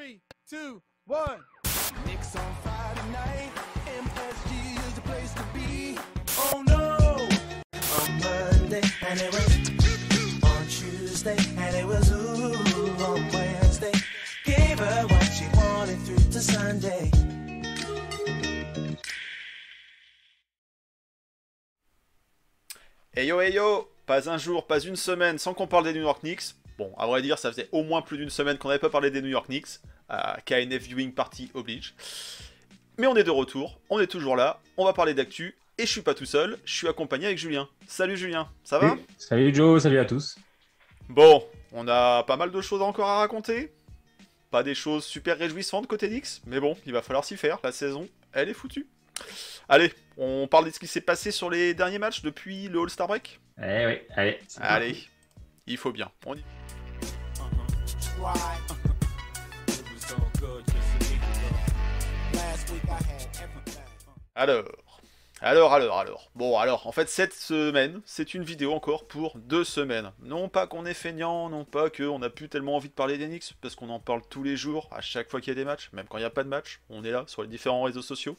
Three, two, one. Knicks on Friday night. MSG is the place to be. Oh no! On Monday, and it was on Tuesday, and it was ooh on Wednesday. Gave her what she wanted through to Sunday. Hey yo hey yo Pas un jour, pas une semaine sans qu'on parle des New York Knicks. Bon, à vrai dire, ça faisait au moins plus d'une semaine qu'on n'avait pas parlé des New York Knicks. Euh, KNF Viewing Party oblige. Mais on est de retour, on est toujours là, on va parler d'actu. Et je suis pas tout seul, je suis accompagné avec Julien. Salut Julien, ça va? Salut Joe, salut à tous. Bon, on a pas mal de choses encore à raconter. Pas des choses super réjouissantes côté Knicks, mais bon, il va falloir s'y faire. La saison, elle est foutue. Allez, on parle de ce qui s'est passé sur les derniers matchs depuis le All-Star Break? Eh oui, allez. Allez. Il faut bien. On y- a. Alors, alors, alors, alors. Bon, alors, en fait, cette semaine, c'est une vidéo encore pour deux semaines. Non pas qu'on est feignant, non pas qu'on n'a plus tellement envie de parler d'Enix, parce qu'on en parle tous les jours, à chaque fois qu'il y a des matchs, même quand il n'y a pas de match, on est là sur les différents réseaux sociaux.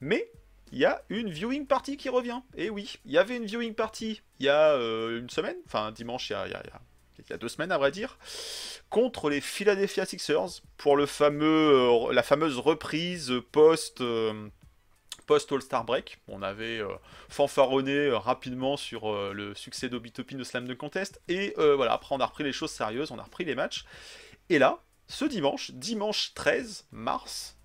Mais il y a une viewing party qui revient. Et oui, il y avait une viewing party il y a euh, une semaine, enfin dimanche, il y a, deux semaines à vrai dire, contre les Philadelphia Sixers pour euh, la fameuse reprise post. euh, Break. On avait fanfaronné rapidement sur le succès d'Obi Toppin de Slam Dunk Contest. Et voilà, après on a repris les choses sérieuses, on a repris les matchs. Et là, ce dimanche, dimanche 13 mars,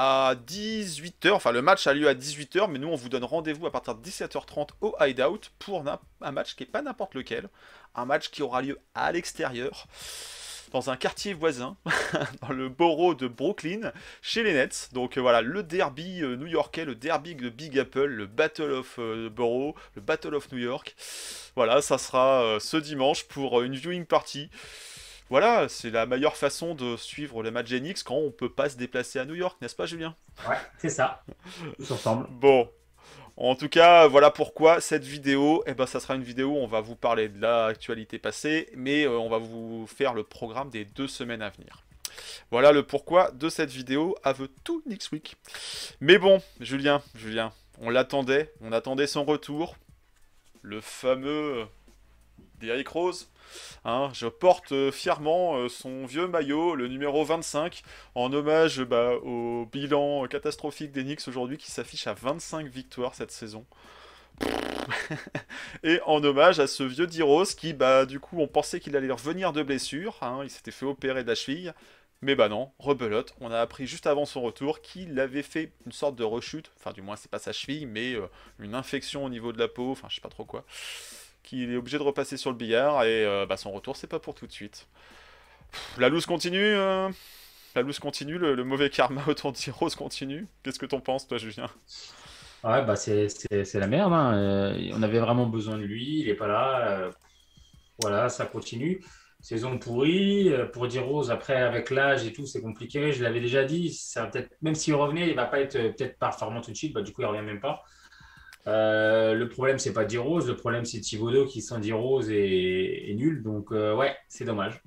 à 18h, enfin le match a lieu à 18h, mais nous on vous donne rendez-vous à partir de 17h30 au Hideout pour un, match qui est pas n'importe lequel. Un match qui aura lieu à l'extérieur, dans un quartier voisin, dans le borough de Brooklyn chez les Nets. Donc euh, voilà, le derby euh, new-yorkais, le derby de Big Apple, le Battle of euh, Borough, le Battle of New York. Voilà, ça sera euh, ce dimanche pour une viewing party. Voilà, c'est la meilleure façon de suivre les matchs Genix quand on peut pas se déplacer à New York, n'est-ce pas Julien? Ouais, c'est ça. Tous ensemble. Bon. En tout cas, voilà pourquoi cette vidéo, eh ben, ça sera une vidéo où on va vous parler de l'actualité passée, mais euh, on va vous faire le programme des deux semaines à venir. Voilà le pourquoi de cette vidéo The Tout Next Week. Mais bon, Julien, Julien, on l'attendait, on attendait son retour. Le fameux Derrick Rose. Hein, je porte euh, fièrement euh, son vieux maillot, le numéro 25, en hommage bah, au bilan catastrophique des Knicks aujourd'hui qui s'affiche à 25 victoires cette saison. Et en hommage à ce vieux D-Rose qui, bah, du coup, on pensait qu'il allait revenir de blessure. hein, il s'était fait opérer de la cheville. Mais bah non, rebelote. On a appris juste avant son retour qu'il avait fait une sorte de rechute. Enfin, du moins, c'est pas sa cheville, mais euh, une infection au niveau de la peau. Enfin, je sais pas trop quoi. Qu'il est obligé de repasser sur le billard. Et euh, bah, son retour, c'est pas pour tout de suite. La loose continue. euh, La loose continue. Le, mauvais karma autour de D-Rose continue. Qu'est-ce que t'en penses, toi, Julien? Ouais, bah c'est la merde. hein. Euh, on avait vraiment besoin de lui. Il est pas là. Voilà, ça continue. Saison pourrie. Pour dire Rose, après, avec l'âge et tout, c'est compliqué. Je l'avais déjà dit. Ça peut-être, même s'il revenait, il va pas être peut-être performant tout de suite. Bah, du coup, il revient même pas. Euh, le problème, c'est pas D-Rose. Le problème, c'est Thibodeau qui, sans D-Rose, est, est nul. Donc, euh, ouais, c'est dommage.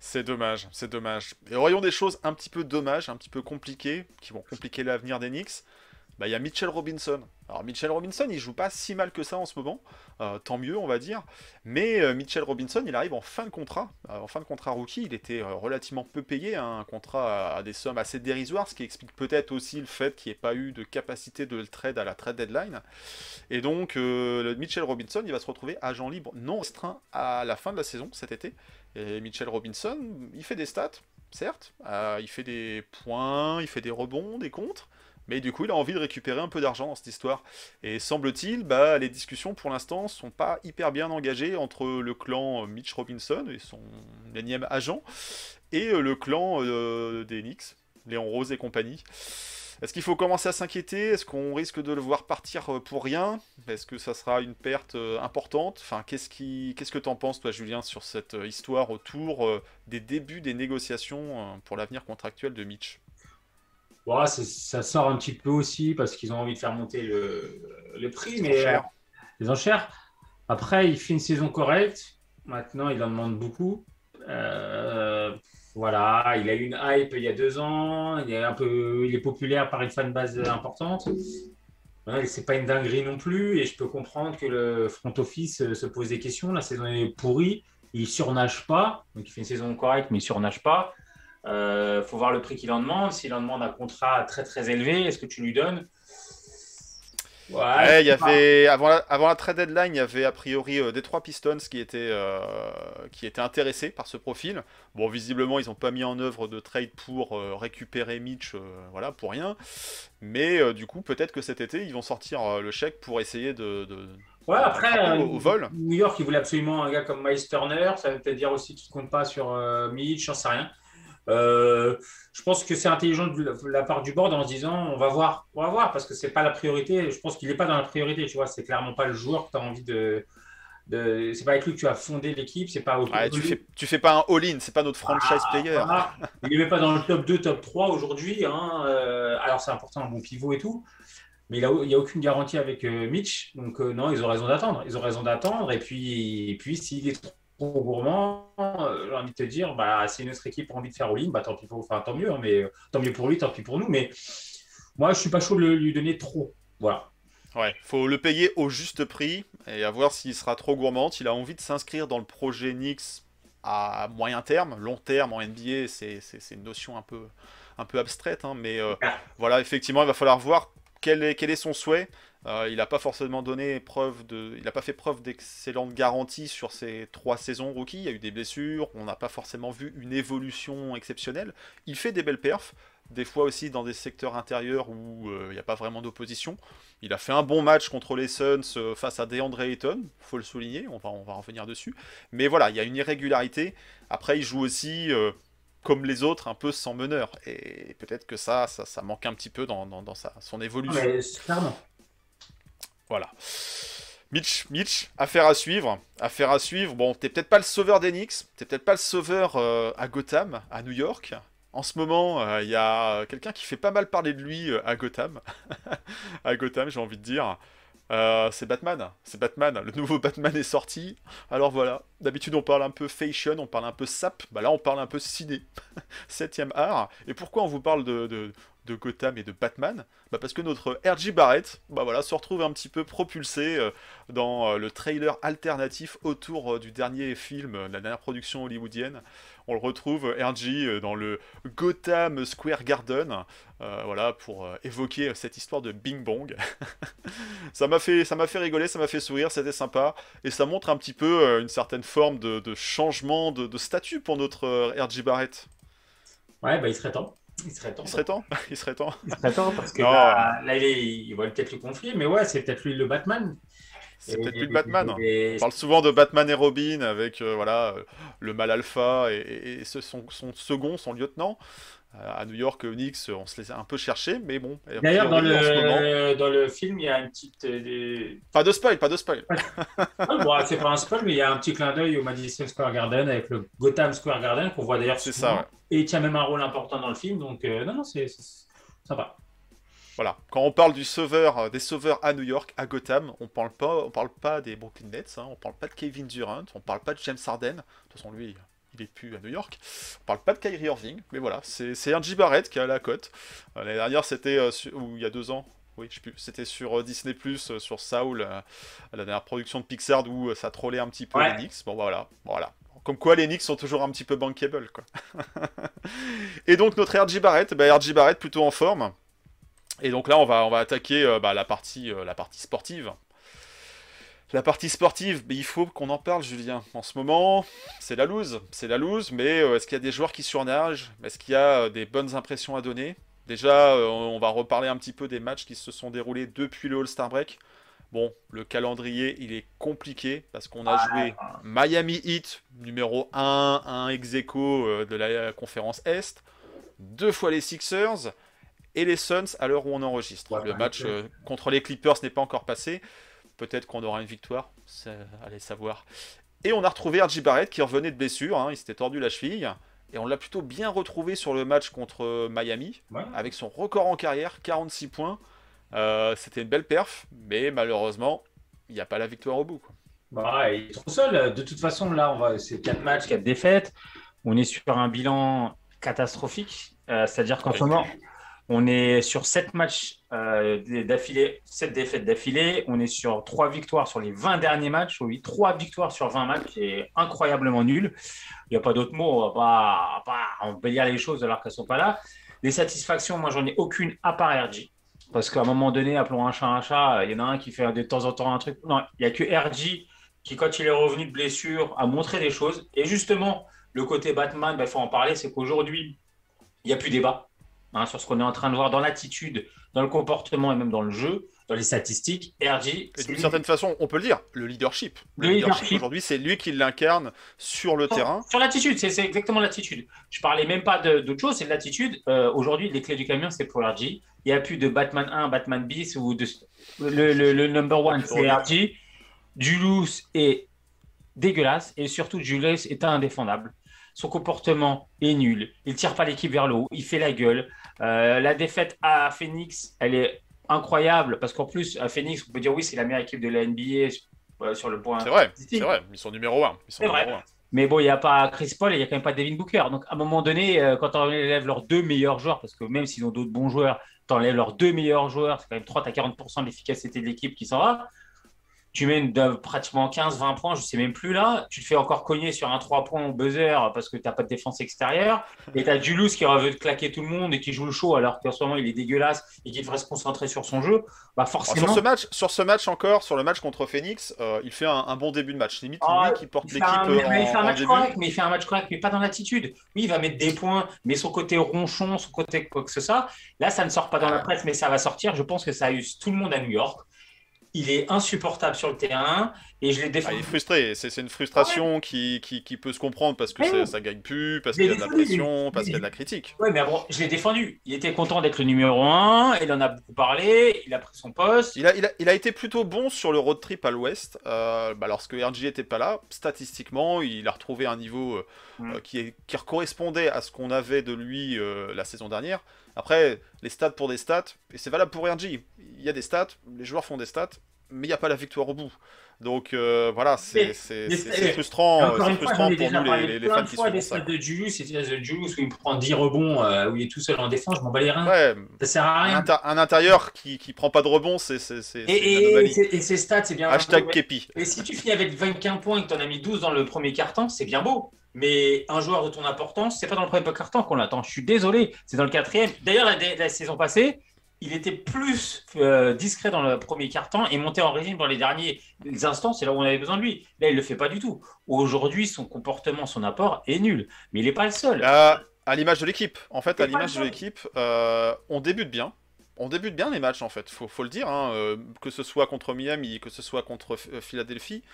C'est dommage, c'est dommage. Et voyons des choses un petit peu dommages, un petit peu compliquées, qui vont compliquer l'avenir des Knicks. Bah, il y a Mitchell Robinson. Alors Mitchell Robinson, il joue pas si mal que ça en ce moment, Euh, tant mieux on va dire. Mais euh, Mitchell Robinson, il arrive en fin de contrat, Euh, en fin de contrat rookie. Il était relativement peu payé, hein, un contrat à, des sommes assez dérisoires, ce qui explique peut-être aussi le fait qu'il n'y ait pas eu de capacité de le trade à la trade deadline. Et donc Mitchell Robinson, il va se retrouver agent libre non restreint à la fin de la saison cet été. Et Mitchell Robinson, il fait des stats, certes, il fait des points, il fait des rebonds, des contres, mais du coup il a envie de récupérer un peu d'argent dans cette histoire. Et semble-t-il, bah, les discussions pour l'instant sont pas hyper bien engagées entre le clan Mitch Robinson et son énième agent, et euh, le clan euh, des Knicks, Léon Rose et compagnie. Est-ce qu'il faut commencer à s'inquiéter? Est-ce qu'on risque de le voir partir euh, pour rien? Est-ce que ça sera une perte importante? Enfin, qu'est-ce qui, qu'est-ce que t'en penses, toi, Julien, sur cette histoire autour des débuts des négociations pour l'avenir contractuel de Mitch? Ça sort un petit peu aussi parce qu'ils ont envie de faire monter le, le prix, Les mais enchères. euh, les enchères. Après, il fait une saison correcte. Maintenant, il en demande beaucoup. Euh, Voilà, il a eu une hype il y a deux ans, il est un peu, il est populaire par une fanbase importante. C'est pas une dinguerie non plus, et je peux comprendre que le front office euh, se pose des questions. La saison est pourrie, il surnage pas, donc il fait une saison correcte, mais il surnage pas. Euh, faut voir le prix qu'il en demande. S'il en demande un contrat très très élevé, est-ce que tu lui donnes? Ouais, il y avait avant la, avant la trade deadline, il y avait a priori euh, des trois Pistons qui étaient euh, qui étaient intéressés par ce profil. Bon, visiblement, ils n'ont pas mis en œuvre de trade pour euh, récupérer Mitch, voilà, pour rien. Mais du coup, peut-être que cet été, ils vont sortir le chèque pour essayer de, de- Ouais, après, Au- au vol. New York, il voulait absolument un gars comme Miles Turner. Ça veut peut-être dire aussi qu'il ne compte pas sur Mitch, j'en sais rien. Euh, je pense que c'est intelligent de la, part du board en se disant on va voir, on va voir, parce que c'est pas la priorité. Je pense qu'il n'est pas dans la priorité, tu vois. C'est clairement pas le joueur que tu as envie de. de... C'est pas avec lui que tu as fondé l'équipe, c'est pas Ouais, tu fais tu fais pas un all-in, c'est pas notre franchise Ah, player. voilà. Il n'est pas dans le top 2, top 3 aujourd'hui. hein. Euh, alors, c'est important, un bon pivot et tout. Mais il n'y a, aucune garantie avec euh, Mitch. Donc, euh, non, ils ont raison d'attendre. Ils ont raison d'attendre. Et puis, et puis s'il est trop gourmand, euh, j'ai envie de te dire, bah, si une autre équipe a envie de faire all-in, bah, tant, pis pour, enfin, tant mieux. hein, mais, euh, tant mieux pour lui, tant pis pour nous. Mais moi, je suis pas chaud de lui donner trop. Voilà. Ouais, faut le payer au juste prix et à voir s'il sera trop gourmand. Il a envie de s'inscrire dans le projet Knicks à moyen terme, long terme en NBA, c'est une notion un peu, un peu abstraite, hein, mais euh, Ah. voilà, effectivement, il va falloir voir quel est, quel est son souhait. Euh, il n'a pas forcément donné preuve de, il pas fait preuve d'excellente garantie sur ses trois saisons rookie. Il y a eu des blessures, on n'a pas forcément vu une évolution exceptionnelle. Il fait des belles perfs, des fois aussi dans des secteurs intérieurs où euh, il n'y a pas vraiment d'opposition. Il a fait un bon match contre les Suns euh, face à DeAndre Ayton, faut le souligner, on va, on va revenir dessus. Mais voilà, il y a une irrégularité. Après, il joue aussi, comme les autres, un peu sans meneur. Et peut-être que ça, ça, manque un petit peu dans, dans, sa, son évolution. Mais, clairement. Voilà. Mitch, Mitch, affaire à suivre. Affaire à suivre. Bon, t'es peut-être pas le sauveur d'Enix, t'es peut-être pas le sauveur euh, à Gotham, à New York. En ce moment, euh, il y a quelqu'un qui fait pas mal parler de lui euh, à Gotham. à Gotham, j'ai envie de dire. Euh, c'est Batman. C'est Batman. Le nouveau Batman est sorti. Alors voilà. D'habitude, on parle un peu fashion, on parle un peu sap. Bah là, on parle un peu ciné. Septième art. Et pourquoi on vous parle de, de Gotham et de Batman bah Parce que notre RJ Barrett bah voilà, se retrouve un petit peu propulsé euh, dans euh, le trailer alternatif autour euh, du dernier film, euh, la dernière production hollywoodienne. On le retrouve, euh, dans le Gotham Square Garden, voilà, pour évoquer cette histoire de Bing Bong. ça m'a fait, fait rigoler, ça m'a fait sourire, c'était sympa, et ça montre un petit peu une certaine forme de, de changement de, de statut pour notre RJ Barrett. Ouais, bah, il serait temps. Il serait temps. Il serait temps, il serait temps. Il serait temps parce que Non. là, là, il, est- il va peut-être le confier, mais ouais, c'est peut-être lui le Batman. C'est peut-être plus le Batman. et- On parle souvent de Batman et Robin avec euh, voilà euh, le mal alpha et, et- et ce- son, son second, son lieutenant. À New York, Knicks, on se a un peu cherchés, mais bon. a D'ailleurs, dans moment- le, dans le film, il y a une petite. euh, des- Pas de spoil, pas de spoil. Bon, c'est pas un spoil, mais il y a un petit clin d'œil au Madison Square Garden avec le Gotham Square Garden qu'on voit d'ailleurs C'est ça, ouais. Et il tient même un rôle important dans le film, donc euh, non, non, c'est c'est sympa. Voilà. Quand on parle du sauveur, euh, des sauveurs à New York, à Gotham, on parle pas, on parle pas des Brooklyn Nets, hein, on parle pas de Kevin Durant, on parle pas de James Harden. De toute façon, lui, il est plus à New York. On parle pas de Kyrie Irving, mais voilà, c'est RJ Barrett qui a la cote. Euh, L'année dernière, c'était euh, ou il y a deux ans. Oui, je sais plus. C'était sur euh, Disney Plus, sur Saul, euh, la dernière production de Pixar où euh, ça trollait un petit peu Ouais. les Knicks. Bon, voilà, voilà. Comme quoi, les Knicks sont toujours un petit peu bankable, quoi. Et donc notre RJ Barrett, bah, Barrett plutôt en forme. Et donc là, on va, on va attaquer euh, bah, la, partie, euh, la partie sportive. La partie sportive, il faut qu'on en parle, Julien. En ce moment, c'est la loose. C'est la loose, mais euh, est-ce qu'il y a des joueurs qui surnagent? Est-ce qu'il y a euh, des bonnes impressions à donner? Déjà, euh, on va reparler un petit peu des matchs qui se sont déroulés depuis le All-Star Break. Bon, le calendrier, il est compliqué parce qu'on a joué Miami Heat, numéro 1, un ex aequo, de la conférence Est, deux fois les Sixers et les Suns à l'heure où on enregistre. Le bah, match contre les Clippers n'est pas encore passé. Peut-être qu'on aura une victoire, allez savoir. Et on a retrouvé RJ Barrett qui revenait de blessure, hein, il s'était tordu la cheville. Et on l'a plutôt bien retrouvé sur le match contre Miami, Ouais. avec son record en carrière, 46 points. Euh, C'était une belle perf, mais malheureusement, il n'y a pas la victoire au bout. quoi. Bah, il est trop seul. De toute façon, là, on va... c'est 4 matchs, 4 défaites. on est sur un bilan catastrophique. Euh, C'est-à-dire qu'en ce moment, on est sur 7 matchs euh, d'affilée, 7 défaites d'affilée. On est sur 3 victoires sur les 20 derniers matchs. Oui, 3 victoires sur 20 matchs, c'est incroyablement nul. Il n'y a pas d'autre mot, on va pas, pas embellir les choses alors qu'elles ne sont pas là. Les satisfactions, moi, j'en ai aucune à part RG. Parce qu'à un moment donné, appelons un chat un chat, il y en a un qui fait de temps en temps un truc. Non, il n'y a que RG qui, quand il est revenu de blessure, a montré des choses. Et justement, le côté Batman, il ben, faut en parler, c'est qu'aujourd'hui, il n'y a plus débat hein, sur ce qu'on est en train de voir dans l'attitude, dans le comportement et même dans le jeu, dans les statistiques. RG, d'une certaine façon, on peut le dire, le leadership. Le, leadership, aujourd'hui, c'est lui qui l'incarne sur le terrain. Sur l'attitude, c'est exactement l'attitude. Je parlais même pas d'autre chose, c'est de l'attitude. Euh, aujourd'hui, les clés du camion, c'est pour RG. Il n'y a plus de Batman 1, Batman bis ou de... le, le, number one, c'est RG. Julius est dégueulasse et surtout Julius est indéfendable. Son comportement est nul. Il tire pas l'équipe vers le haut. Il fait la gueule. Euh, la défaite à Phoenix, elle est incroyable parce qu'en plus, à Phoenix, on peut dire oui, c'est la meilleure équipe de la NBA sur le point. C'est vrai, c'est vrai. Ils sont numéro 1. C'est vrai. Mais bon, il n'y a pas Chris Paul et il n'y a quand même pas Devin Booker. Donc, à un moment donné, euh, quand on enlève leurs deux meilleurs joueurs, parce que même s'ils ont d'autres bons joueurs, tu enlèves leurs deux meilleurs joueurs, c'est quand même 30 à 40% de l'efficacité de l'équipe qui s'en va tu mets pratiquement 15-20 points, je ne sais même plus là. Tu te fais encore cogner sur un 3 points au buzzer parce que tu n'as pas de défense extérieure. Et tu as Julius qui veut te claquer tout le monde et qui joue le show alors qu'en ce moment il est dégueulasse et qui devrait se concentrer sur son jeu. Bah forcément... sur, ce match, sur ce match encore, sur le match contre Phoenix, euh, il fait un, bon début de match. Limite, ah, lui qui porte l'équipe. Il fait un match correct, mais il fait un match correct, mais pas dans l'attitude. Oui, il va mettre des points, mais son côté ronchon, son côté quoi que ce soit, là ça ne sort pas dans la presse, mais ça va sortir. Je pense que ça a eu tout le monde à New York il est insupportable sur le terrain et je l'ai défendu. Ah, il est frustré, c'est une frustration qui, qui, peut se comprendre parce que ça, ça, gagne plus, parce qu'il y a de la pression, parce qu'il y a de la critique. Oui, mais bon, je l'ai défendu. Il était content d'être le numéro 1, il en a beaucoup parlé, il a pris son poste. Il a, il a, il a été plutôt bon sur le road trip à l'ouest. Euh, bah, lorsque RG était pas là, statistiquement, il a retrouvé un niveau euh, mm. euh, qui, est, qui correspondait à ce qu'on avait de lui la saison dernière. Après, les stats pour des stats, et c'est valable pour RG. Il y a des stats, les joueurs font des stats, mais il n'y a pas la victoire au bout. Donc euh, voilà, c'est frustrant, frustrant pour nous les, les, fans qui des stats de Julius, c'est de Julius où il prend 10 rebonds, euh, où il est tout seul en défense, je m'en bats les reins. Ouais, ça sert à rien. Un, intérieur qui, qui prend pas de rebonds, c'est et, et, et, ses stats, c'est bien. Hashtag Kepi. Et si tu finis avec 25 points et que tu en as mis 12 dans le premier quart-temps, c'est bien beau. Mais un joueur de ton importance, c'est pas dans le premier quart-temps qu'on l'attend. Je suis désolé, c'est dans le quatrième. D'ailleurs, la, saison passée, il était plus euh, discret dans le premier quart-temps et monté en régime dans les derniers instants. C'est là où on avait besoin de lui. Là, il le fait pas du tout. Aujourd'hui, son comportement, son apport est nul. Mais il n'est pas le seul. à l'image de l'équipe. En fait, à l'image de l'équipe, euh, on débute bien. On débute bien les matchs en fait, faut, faut le dire, hein. euh, que ce soit contre Miami, que ce soit contre Philadelphie,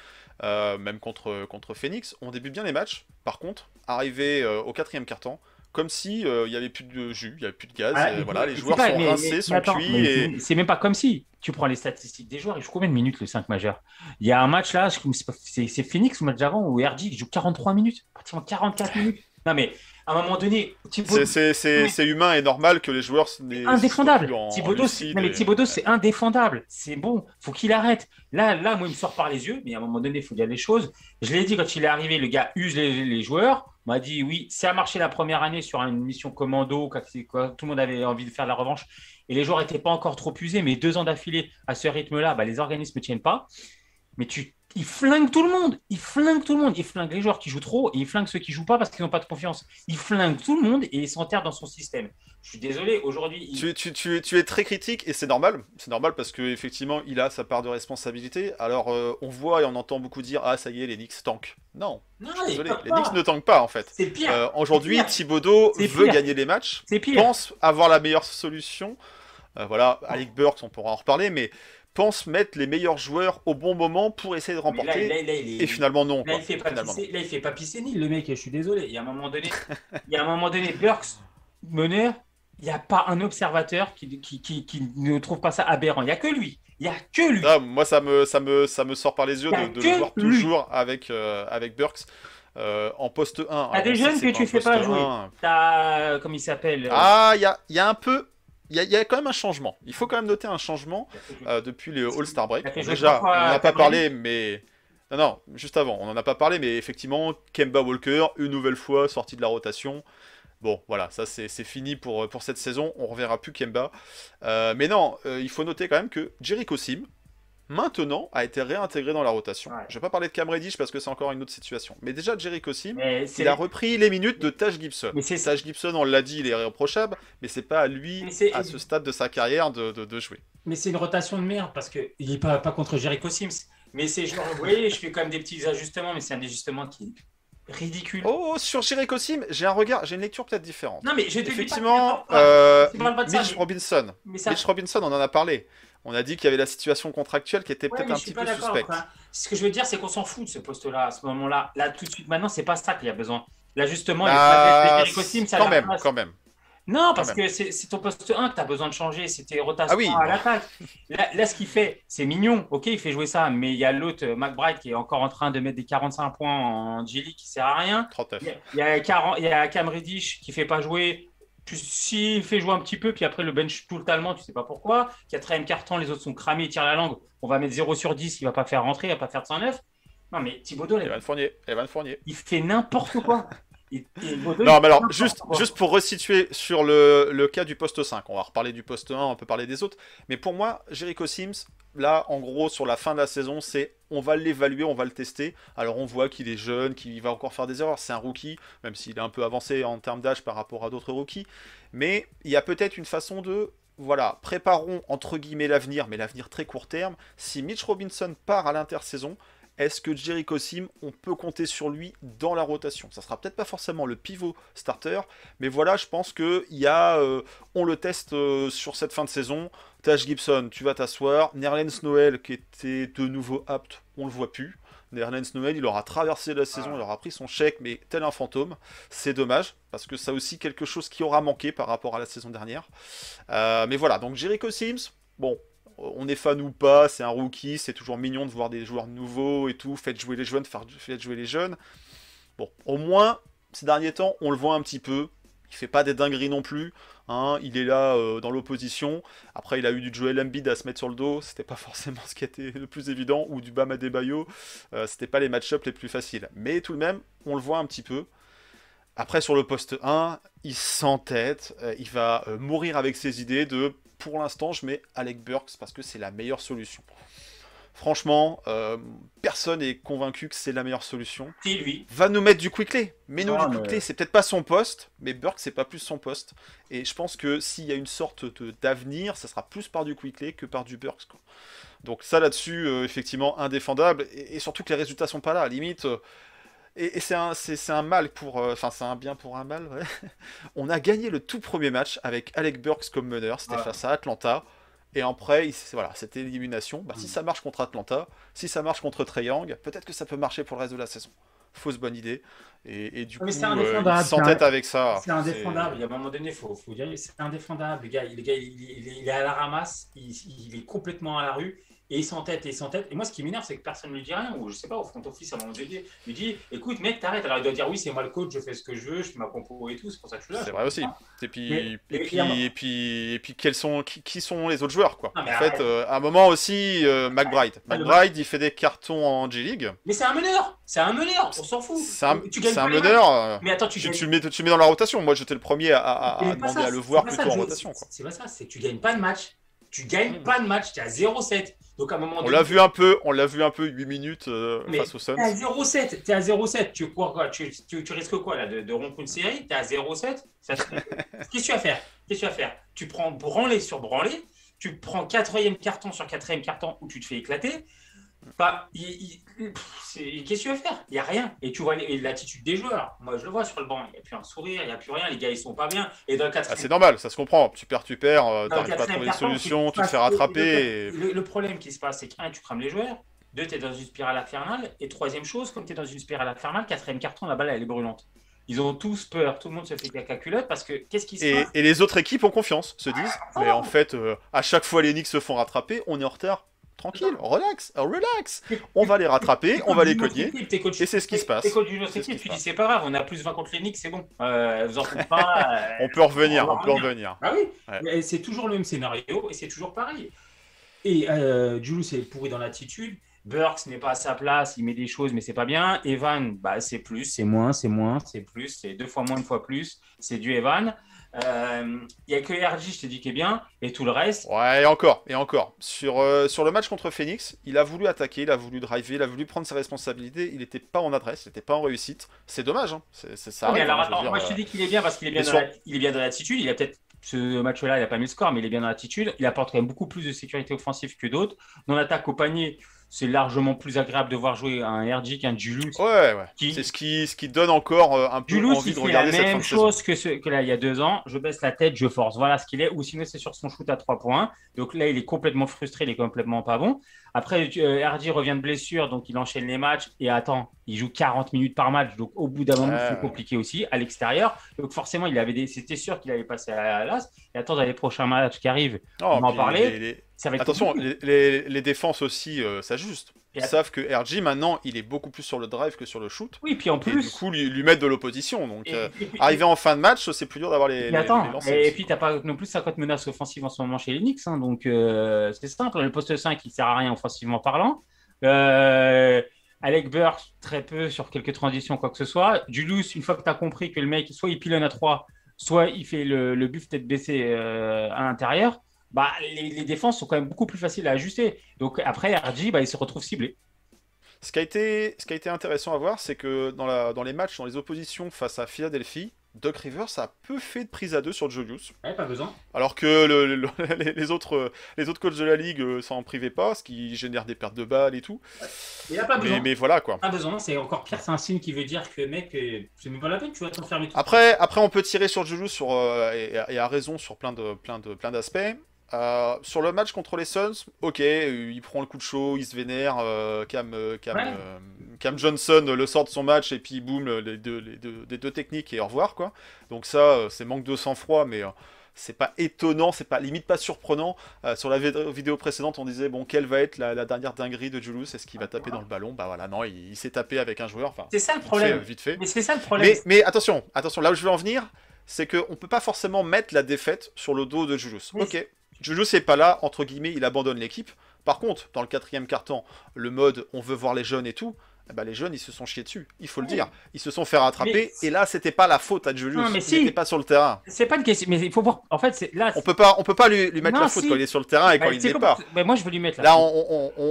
même contre, contre Phoenix, on débute bien les matchs. Par contre, arrivé au quatrième quart-temps, comme si il euh, y avait plus de jus, il y avait plus de gaz. Ah, voilà, les joueurs sont rincés, sont cuits. Et... C'est même pas comme si. Tu prends les statistiques des joueurs, ils jouent combien de minutes le 5 majeur? Il y a un match là, c'est Phoenix ou match d'avant où RG joue 43 minutes, pratiquement 44 minutes. Non mais à un moment donné, c'est humain et normal que les joueurs indéfendable. Mais Thibodeau, c'est indéfendable. C'est bon, faut qu'il arrête. Là, là, moi, il me sort par les yeux, mais à un moment donné, il faut dire les choses. Je l'ai dit quand il est arrivé, le gars use les, joueurs. M'a dit oui, ça a marché la première année sur une mission commando, quand, tout le monde avait envie de faire la revanche et les joueurs n'étaient pas encore trop usés, mais deux ans d'affilée à ce rythme-là, bah, les organismes ne tiennent pas. Mais tu il flingue tout le monde. Il flingue tout le monde. Il flingue les joueurs qui jouent trop et il flingue ceux qui jouent pas parce qu'ils n'ont pas de confiance. Il flingue tout le monde et il s'enterre dans son système. Je suis désolé, aujourd'hui. Tu, es très critique et c'est normal. C'est normal parce qu'effectivement, il a sa part de responsabilité. Alors, euh, on voit et on entend beaucoup dire Ah, ça y est, les Knicks tankent. Non. non désolé, les Knicks ne tankent pas en fait. C'est pire. Euh, aujourd'hui, Thibodeau veut gagner les matchs. C'est pire. Pense avoir la meilleure solution. Euh, voilà, Alec Burks, on pourra en reparler, mais pense mettre les meilleurs joueurs au bon moment pour essayer de remporter. et finalement, non. Là, il fait pas pisser, là, il fait pas pisser ni le mec, je suis désolé. Il y a un moment donné, il y a un moment donné, Burks, meneur, il n'y a pas un observateur qui, qui, qui, ne trouve pas ça aberrant. Il n'y a que lui. Il n'y a que lui. Ah, moi, ça me, ça, me, ça me sort par les yeux de, le voir toujours avec, euh, avec Burks. Euh, en poste 1. T'as des jeunes que tu fais pas jouer. T'as, comme il s'appelle Ah, il y a, y a un peu, il y, a quand même un changement. Il faut quand même noter un changement euh, depuis le All-Star Break. Déjà, on n'a pas parlé, mais Non, non, juste avant, on n'en a pas parlé, mais effectivement, Kemba Walker, une nouvelle fois sorti de la rotation. Bon, voilà, ça c'est c'est fini pour, pour cette saison, on reverra plus Kemba. Euh, mais non, euh, il faut noter quand même que Jericho Sim, maintenant, a été réintégré dans la rotation. Ouais. Je vais pas parler de Cam Reddish parce que c'est encore une autre situation. Mais déjà, Jericho Sim, Mais c'est- il a repris les minutes de Taj Gibson. Mais c'est- Taj Gibson, on l'a dit, il est irréprochable, mais c'est pas à lui, à ce stade de sa carrière, de, de- de jouer. Mais c'est une rotation de merde parce que il est pas, pas contre Jericho Sims. Mais c'est genre, vous voyez, je fais quand même des petits ajustements, mais c'est un ajustement qui est ridicule. Oh, sur Jericho Sim, j'ai un regard, j'ai une lecture peut-être différente. Non, mais pas Effectivement, qu'il pas- euh, pas Mitch mais- Robinson. mais ça- Mitch Robinson, on en a parlé. On a dit qu'il y avait la situation contractuelle qui était Ouais, peut-être un petit peu suspecte. ce que je veux dire, c'est qu'on s'en fout de ce poste-là, à ce moment-là. Là, tout de suite, maintenant, c'est pas ça qu'il y a besoin. L'ajustement, il est Bah, Sims, ça quand même, place. quand même. Non, parce que c'est ton poste 1 que tu as besoin de changer. C'était rotation Ah oui. à l'attaque. Là, là, ce qu'il fait, c'est mignon. Ok, il fait jouer ça, mais il y a l'autre, euh, McBride, qui est encore en train de mettre des 45 points en G-League qui sert à rien. 39. Il y a- il y a, 40 il y a Cam Reddish qui fait pas jouer. Tu- S'il fait jouer un petit peu, puis après le bench temps, tu sais pas pourquoi. Quatrième carton, les autres sont cramés, ils tirent la langue. On va mettre 0 sur 10, il va pas faire rentrer, il va pas faire de 109. Non, mais Thibaudot, Evan Fournier. Evan Fournier. il fait n'importe quoi. Non, mais alors, juste, quoi. juste pour resituer sur le, le cas du poste 5, on va reparler du poste 1, on peut parler des autres. Mais pour moi, Jericho Sims, là, en gros, sur la fin de la saison, c'est on va l'évaluer, on va le tester. Alors, on voit qu'il est jeune, qu'il va encore faire des erreurs. C'est un rookie, même s'il est un peu avancé en termes d'âge par rapport à d'autres rookies. Mais il y a peut-être une façon de. Voilà, préparons entre guillemets l'avenir, mais l'avenir très court terme. Si Mitch Robinson part à l'intersaison, est-ce que Jericho Sim, on peut compter sur lui dans la rotation? Ça sera peut-être pas forcément le pivot starter, mais voilà, je pense que y euh, on le teste euh, sur cette fin de saison. Taj Gibson, tu vas t'asseoir. Nerlens Noël, qui était de nouveau apte, on le voit plus. Nerlens Noël, il aura traversé la saison, Ah. il aura pris son chèque, mais tel un fantôme. C'est dommage, parce que ça aussi quelque chose qui aura manqué par rapport à la saison dernière. Euh, mais voilà, donc Jericho Sims, bon, on est fan ou pas, c'est un rookie, c'est toujours mignon de voir des joueurs nouveaux et tout, faites jouer les jeunes, faites jouer les jeunes. Bon, au moins, ces derniers temps, on le voit un petit peu. Il fait pas des dingueries non plus. Hein, il est là euh, dans l'opposition. Après, il a eu du Joel Embiid à se mettre sur le dos. C'était pas forcément ce qui était le plus évident. Ou du Bam Adebayo. Euh, C'était pas les match-ups les plus faciles. Mais tout de même, on le voit un petit peu. Après, sur le poste 1, il s'entête. euh, il va mourir avec ses idées de pour l'instant, je mets Alec Burks parce que c'est la meilleure solution. Franchement, euh, personne n'est convaincu que c'est la meilleure solution. C'est lui. Va nous mettre du Quickley. Mais nous, du mais- Quickley, c'est peut-être pas son poste, mais Burks, c'est pas plus son poste. Et je pense que s'il y a une sorte d'avenir, ça sera plus par du Quickley que par du Burks. quoi. Donc ça là-dessus, euh, effectivement, indéfendable. Et, et surtout que les résultats sont pas là. Limite, euh, et, et c'est un, mal pour... euh, Enfin, c'est un bien pour un mal, ouais. On a gagné le tout premier match avec Alec Burks comme meneur. C'était Ouais. face à Atlanta. Et après, il- voilà, c'était l'élimination. Bah, Si Mm. ça marche contre Atlanta, si ça marche contre Trae Young, peut-être que ça peut marcher pour le reste de la saison. Fausse bonne idée. Et, et du Mais coup, c'est euh, il s'entête avec ça. C'est indéfendable. Il y a un moment donné, il faut, faut dire, c'est indéfendable. Le gars, il, le gars, il, il est- il est à la ramasse, il, il est complètement à la rue et il s'entête et il s'entête. Et moi, ce qui m'énerve, c'est que personne ne lui dit rien. Ou je sais pas, au front office, à un moment donné, lui dit écoute, mec, t'arrêtes. Alors il doit dire oui, c'est moi le coach, je fais ce que je veux, je fais ma compo et tout. C'est pour ça que je suis là. C'est vrai aussi. Et puis, Mais- et puis, et puis, et puis, quels sont, qui, qui sont les autres joueurs quoi? Non, En fait, euh, à un moment aussi, euh, McBride. Ah, McBride, il fait des cartons en G-League. Mais c'est un meneur C'est un meneur On s'en fout C'est un, Tu un meneur. euh, Mais attends, tu Tu, tu le mets, tu le mets dans la rotation. Moi, j'étais le premier à, demander ça, à le voir ça plutôt que en rotation. C'est pas ça, c'est que tu gagnes pas de match. Tu gagnes pas de match, tu es à 0-7. Donc à un moment On l'a vu un peu, on l'a vu un peu 8 minutes euh, Mais face aux Suns. T'es à 0-7, t'es à 0-7, tu, cours quoi tu, tu, tu risques quoi là de, de rompre une série? T'es à 0-7 Ça- Qu'est-ce que tu vas faire? Qu'est-ce que tu vas faire? Tu prends branlé sur branlé, tu prends quatrième carton sur quatrième carton où tu te fais éclater. Bah, Qu'est-ce que tu vas faire Il n'y a rien. Et tu vois l'attitude des joueurs. Moi, je le vois sur le banc. Il n'y a plus un sourire, il n'y a plus rien. Les gars, ils sont pas bien. Et dans le Ah, c'est normal, ça se comprend. Tu perds, tu perds, euh, Dans le t'arrives pas à trouver des solutions, tu te fais rattraper. et- Le, le problème qui se passe, c'est que, un, tu crames les joueurs. Deux, tu es dans une spirale infernale. Et troisième chose, comme tu es dans une spirale infernale, quatrième carton, la balle, elle est brûlante. Ils ont tous peur. Tout le monde se fait caca culotte parce que qu'est-ce qui se Et, passe? et les autres équipes ont confiance, se disent. Ah, Mais en fait, euh, à chaque fois les Knicks se font rattraper, on est en retard. Tranquille, relax, euh, relax. On va les rattraper, on va les cogner. Et c'est ce qui se passe. Tu dis c'est pas grave, on a plus 20 contre les Knicks, c'est bon. Euh, vous en faites pas. euh, On peut revenir, on on peut revenir. Ah oui, c'est toujours le même scénario et c'est toujours pareil. Et euh, Julius est pourri dans l'attitude. Burks n'est pas à sa place, il met des choses, mais c'est pas bien. Evan, bah, c'est plus, c'est moins, c'est moins, c'est plus, c'est deux fois moins, une fois plus. C'est du Evan. Euh, Il n'y a que RJ, je t'ai dit, qui est bien, et tout le reste. Ouais, et encore, et encore. Sur, euh, sur le match contre Phoenix, il a voulu attaquer, il a voulu driver, il a voulu prendre ses responsabilités. Il n'était pas en adresse, il n'était pas en réussite. C'est dommage, hein. c'est, ça alors, hein, je dire, moi je te euh, dis qu'il est bien parce qu'il est bien, dans sûr. la- il est bien dans l'attitude. Il a peut-être ce match-là, il n'a pas mis le score, mais il est bien dans l'attitude. Il apporte quand même beaucoup plus de sécurité offensive que d'autres. Dans l'attaque au panier, c'est largement plus agréable de voir jouer un RJ qu'un Julius. Ouais, ouais. Qui- C'est ce qui, ce qui donne encore euh, un peu Julius, envie il de la regarder cette fin même chose que, ce, que là, il y a deux ans. Je baisse la tête, je force. Voilà ce qu'il est. Ou sinon, c'est sur son shoot à trois points. Donc là, il est complètement frustré, il est complètement pas bon. Après, euh, RJ revient de blessure, donc il enchaîne les matchs. Et attends, il joue 40 minutes par match. Donc au bout d'un moment, c'est compliqué aussi à l'extérieur. Donc forcément, il avait des... c'était sûr qu'il allait passer à l'as. Et attends, dans les prochains matchs qui arrivent, Non, on va en parler. les- les- ça va être Attention, les défenses aussi euh, s'ajustent. Ils savent que RG maintenant, il est beaucoup plus sur le drive que sur le shoot. Oui, puis en Et du plus. coup, lui, lui mettre de l'opposition. Donc, et- euh, et puis- arriver en fin de match, c'est plus dur d'avoir les, Et les, attends, les lancers et, puis t'as pas non plus 50 menaces offensives en ce moment chez Knicks, hein, donc euh, c'est simple. Le poste 5, il sert à rien offensivement parlant. Euh, Alec Burks, très peu sur quelques transitions, quoi que ce soit. Julius, une fois que tu as compris que le mec, soit il pilonne à 3, soit il fait le, le buff tête baissée euh, à l'intérieur, bah, les, les défenses sont quand même beaucoup plus faciles à ajuster. Donc après, RJ, bah, il se retrouve ciblé. Ce qui a été, ce qui a été intéressant à voir, c'est que dans, la, dans les matchs, dans les oppositions face à Philadelphie, Doc Rivers a peu fait de prise à deux sur Julius. Ouais, pas besoin. Alors que le- le- les, les autres, les autres coachs de la ligue euh, s'en privaient pas, ce qui génère des pertes de balles et tout. Il a pas besoin. Mais, mais voilà quoi. Pas besoin, c'est encore pire, c'est un signe qui veut dire que mec, euh, c'est même pas la peine, tu vas t'enfermer tout Après, après, on peut tirer sur Julius sur, euh, et, et à raison sur plein de, plein de, plein d'aspects. Euh, sur le match contre les Suns, ok, il prend le coup de chaud, il se vénère, euh, Cam, euh, Cam, Ouais. euh, Cam Johnson le sort de son match et puis boum, le- les deux, les deux, les deux techniques et au revoir quoi. Donc ça, c'est manque de sang-froid, mais c'est pas étonnant, c'est pas limite pas surprenant. Sur la vid- vidéo précédente, on disait bon, quelle va être la, la dernière dinguerie de Julius? Est-ce qu'il va taper dans le ballon? Bah voilà, non, il, il s'est tapé avec un joueur, enfin, C'est ça le fait, problème. vite fait. Mais c'est ça le problème. Mais, mais attention, attention, là où je veux en venir, c'est qu'on peut pas forcément mettre la défaite sur le dos de Julius. Oui. Ok, Julius n'est pas là, entre guillemets, il abandonne l'équipe. Par contre, dans le quatrième quart-temps, le mode on veut voir les jeunes et tout, eh ben, les jeunes ils se sont chiés dessus, il faut le Oui. dire. Ils se sont fait rattraper, Mais- et là c'était pas la faute à Julius, Non, mais il n'était pas sur le terrain. C'est pas une question, mais il faut voir. En fait, c'est là. On peut pas, on peut pas lui, lui mettre Non, la faute si. quand il est sur le terrain et bah, quand il c'est n'est pas. bah, moi, je veux lui mettre la Là, faute.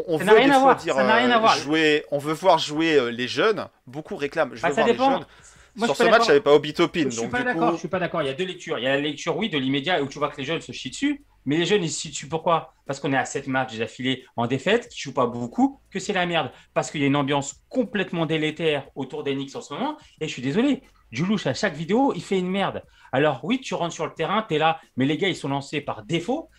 on, veut n'a rien des à fois voir, dire ça n'a rien à voir. jouer, on veut voir jouer euh, les jeunes. Beaucoup réclament. Je veux Bah, ça voir les dépend. jeunes. Moi, sur ce match, il n'y avait pas Obitopin, Je suis donc pas d'accord. coup, Je suis pas d'accord. Il y a deux lectures. Il y a la lecture, oui, de l'immédiat où tu vois que les jeunes se chient dessus. Mais les jeunes, ils se dessus pourquoi? Parce qu'on est à 7 matchs d'affilée en défaite, qui jouent pas beaucoup, que c'est la merde. Parce qu'il y a une ambiance complètement délétère autour Knicks en ce moment. Et je suis désolé, Julouche, à chaque vidéo, il fait une merde. Alors oui, tu rentres sur le terrain, tu es là, mais les gars, ils sont lancés par défaut.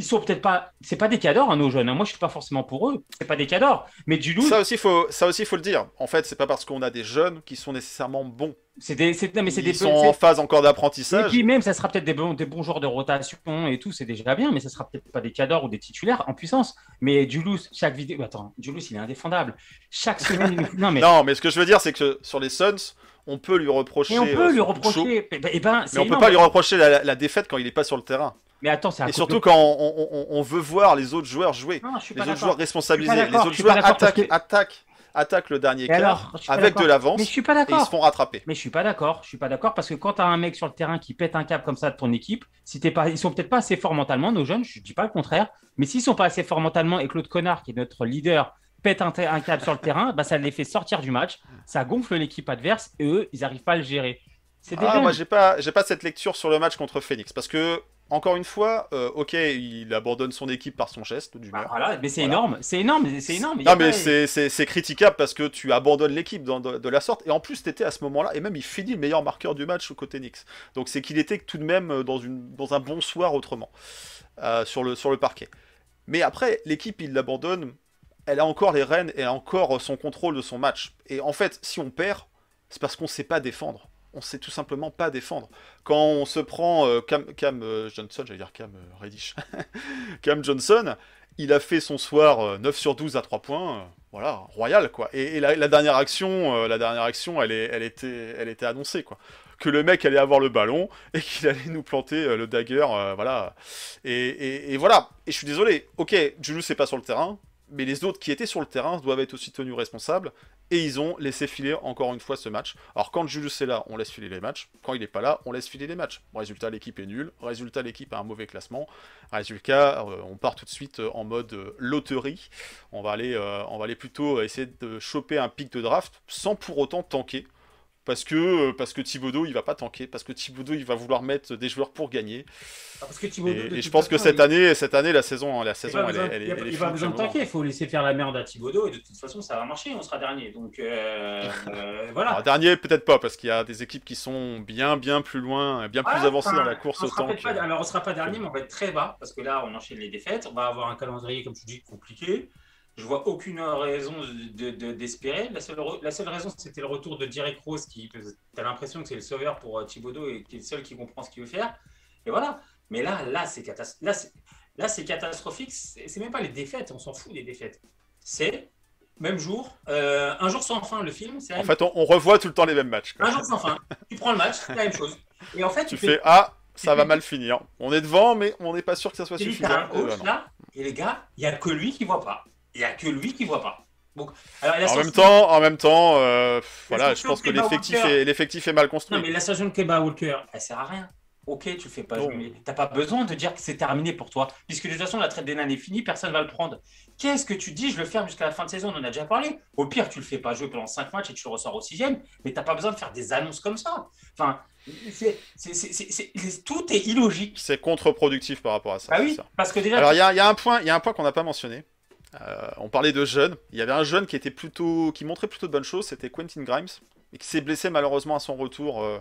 Ils sont peut-être pas. C'est pas des cadors, hein, nos jeunes. hein. Moi, je suis pas forcément pour eux. C'est pas des cadors. Mais Julouche, Ça aussi, faut, ça aussi, faut le dire. En fait, c'est pas parce qu'on a des jeunes qui sont nécessairement bons. c'est des. c'est- non, mais c'est Ils sont en phase encore Et d'apprentissage. puis même, ça sera peut-être des bons, des bons joueurs de rotation et tout, c'est déjà bien, mais ça sera peut-être pas des cadors ou des titulaires en puissance. Mais Julius, chaque vidéo, attends, Julius, il est indéfendable. Chaque semaine, non mais, Non, mais ce que je veux dire, c'est que sur les Suns, on peut lui reprocher. et on euh, peut lui de chaud, reprocher. Eh ben, eh ben, mais on peut énorme. pas lui reprocher la, la défaite quand il est pas sur le terrain. Mais attends, c'est Et surtout de- quand on, on- on- on veut voir les autres joueurs jouer. Non, Les autres joueurs responsabilisés. Les autres joueurs attaquent, que- attaquent, attaquent le dernier quart avec de l'avance Mais je suis pas et ils se font rattraper. Mais je suis pas d'accord. Je suis pas d'accord parce que quand tu as un mec sur le terrain qui pète un câble comme ça de ton équipe, si t'es pas, ils sont peut-être pas assez forts mentalement, nos jeunes. Je dis pas le contraire. Mais s'ils sont pas assez forts mentalement et que l'autre connard qui est notre leader pète un, un câble sur le terrain, bah ça les fait sortir du match, ça gonfle l'équipe adverse et eux, ils arrivent pas à le gérer. C'est Ah, moi j'ai pas, j'ai pas cette lecture sur le match contre Phoenix parce que encore une fois, euh, ok, il abandonne son équipe par son geste Bah, d'humeur. voilà, mais c'est Voilà. énorme, c'est énorme, c'est énorme. Non mais pas- c'est- critiquable parce que tu abandonnes l'équipe de, de la sorte et en plus t'étais à ce moment-là et même il finit le meilleur marqueur du match côté Knicks. Donc c'est qu'il était tout de même euh, dans, une, dans un bon soir autrement euh, sur, le, sur le parquet. Mais après l'équipe il l'abandonne, elle a encore les rênes et a encore son contrôle de son match. Et en fait si on perd, c'est parce qu'on sait pas défendre. On sait tout simplement pas défendre. Quand on se prend euh, Cam, Cam euh, Johnson, j'allais dire Cam euh, Reddish, Cam Johnson, il a fait son soir euh, 9 sur 12 à 3 points, euh, voilà, royal quoi. Et, la, dernière action, euh, la dernière action, elle, est, elle, était, elle était annoncée quoi. Que le mec allait avoir le ballon et qu'il allait nous planter euh, le dagger, euh, voilà. Et, et- et voilà. Et je suis désolé. Ok, Julius c'est pas sur le terrain. Mais les autres qui étaient sur le terrain doivent être aussi tenus responsables. Et ils ont laissé filer encore une fois ce match. Alors quand Julius est là, on laisse filer les matchs. Quand il n'est pas là, on laisse filer les matchs. Résultat, l'équipe est nulle. Résultat, l'équipe a un mauvais classement. Résultat, euh, on part tout de suite euh, en mode euh, loterie. On va, aller, on va aller plutôt essayer de choper un pic de draft sans pour autant tanker. Parce que, euh, parce que Thibodeau, il va pas tanker. Parce que Thibodeau, il va vouloir mettre des joueurs pour gagner. Ah, Parce que Et, et je pense que cette il- année, cette année, la saison, la il saison, il elle est il y a pas besoin de tanker, il faut laisser faire la merde à Thibaudot et de toute façon ça va marcher, on sera dernier. Donc euh, euh, voilà. Alors, dernier, peut-être pas, parce qu'il y a des équipes qui sont bien, bien plus loin, bien plus avancées enfin, dans la course au tank. pas- alors on sera pas dernier, mais on va être très bas parce que là on enchaîne les défaites. On va avoir un calendrier, comme tu dis, compliqué. Je vois aucune raison de- de- d'espérer. La, seule, la seule raison, c'était le retour de Derek Rose, qui tu as l'impression que c'est le sauveur pour euh, Thibodeau et qui est le seul qui comprend ce qu'il veut faire. Et voilà. Mais là, là, c'est catas- là, là, c'est catastrophique. C'est même pas les défaites. On s'en fout des défaites. C'est même jour, euh, un jour sans fin. Le film, En même- fait, on, on revoit tout le temps les mêmes matchs. quoi. un jour sans fin. Tu prends le match, c'est la même chose. Et en fait, Tu fais- fais Ah, ça tu va mal finir. On est devant, mais on n'est pas sûr que ça soit Tu suffisant. voilà. là, et les gars, il n'y a que lui qui voit pas. Il n'y a que lui qui voit pas. Donc, alors, la En même temps, en même temps, euh, voilà, je pense que l'effectif Walker. est, l'effectif est mal construit. Non, mais la station de Kemba Walker, elle sert à rien. Ok, tu le fais pas Non. jouer, t'as pas besoin de dire que c'est terminé pour toi, puisque de toute façon la traite des nains est finie, personne va le prendre. Qu'est-ce que tu dis Je le fais jusqu'à la fin de saison, on en a déjà parlé. Au pire, tu le fais pas jouer pendant 5 matchs et tu le ressors au sixième, mais t'as pas besoin de faire des annonces comme ça. Enfin, c'est- c'est- c'est- c'est- c'est- tout est illogique. C'est contre-productif par rapport à ça. Ah oui, ça. parce que déjà, Alors, il y a, il y a un point, il y a un point qu'on n'a pas mentionné. Euh, on parlait de jeunes. Il y avait un jeune qui était plutôt, qui montrait plutôt de bonnes choses. C'était Quentin Grimes, et qui s'est blessé malheureusement à son retour euh,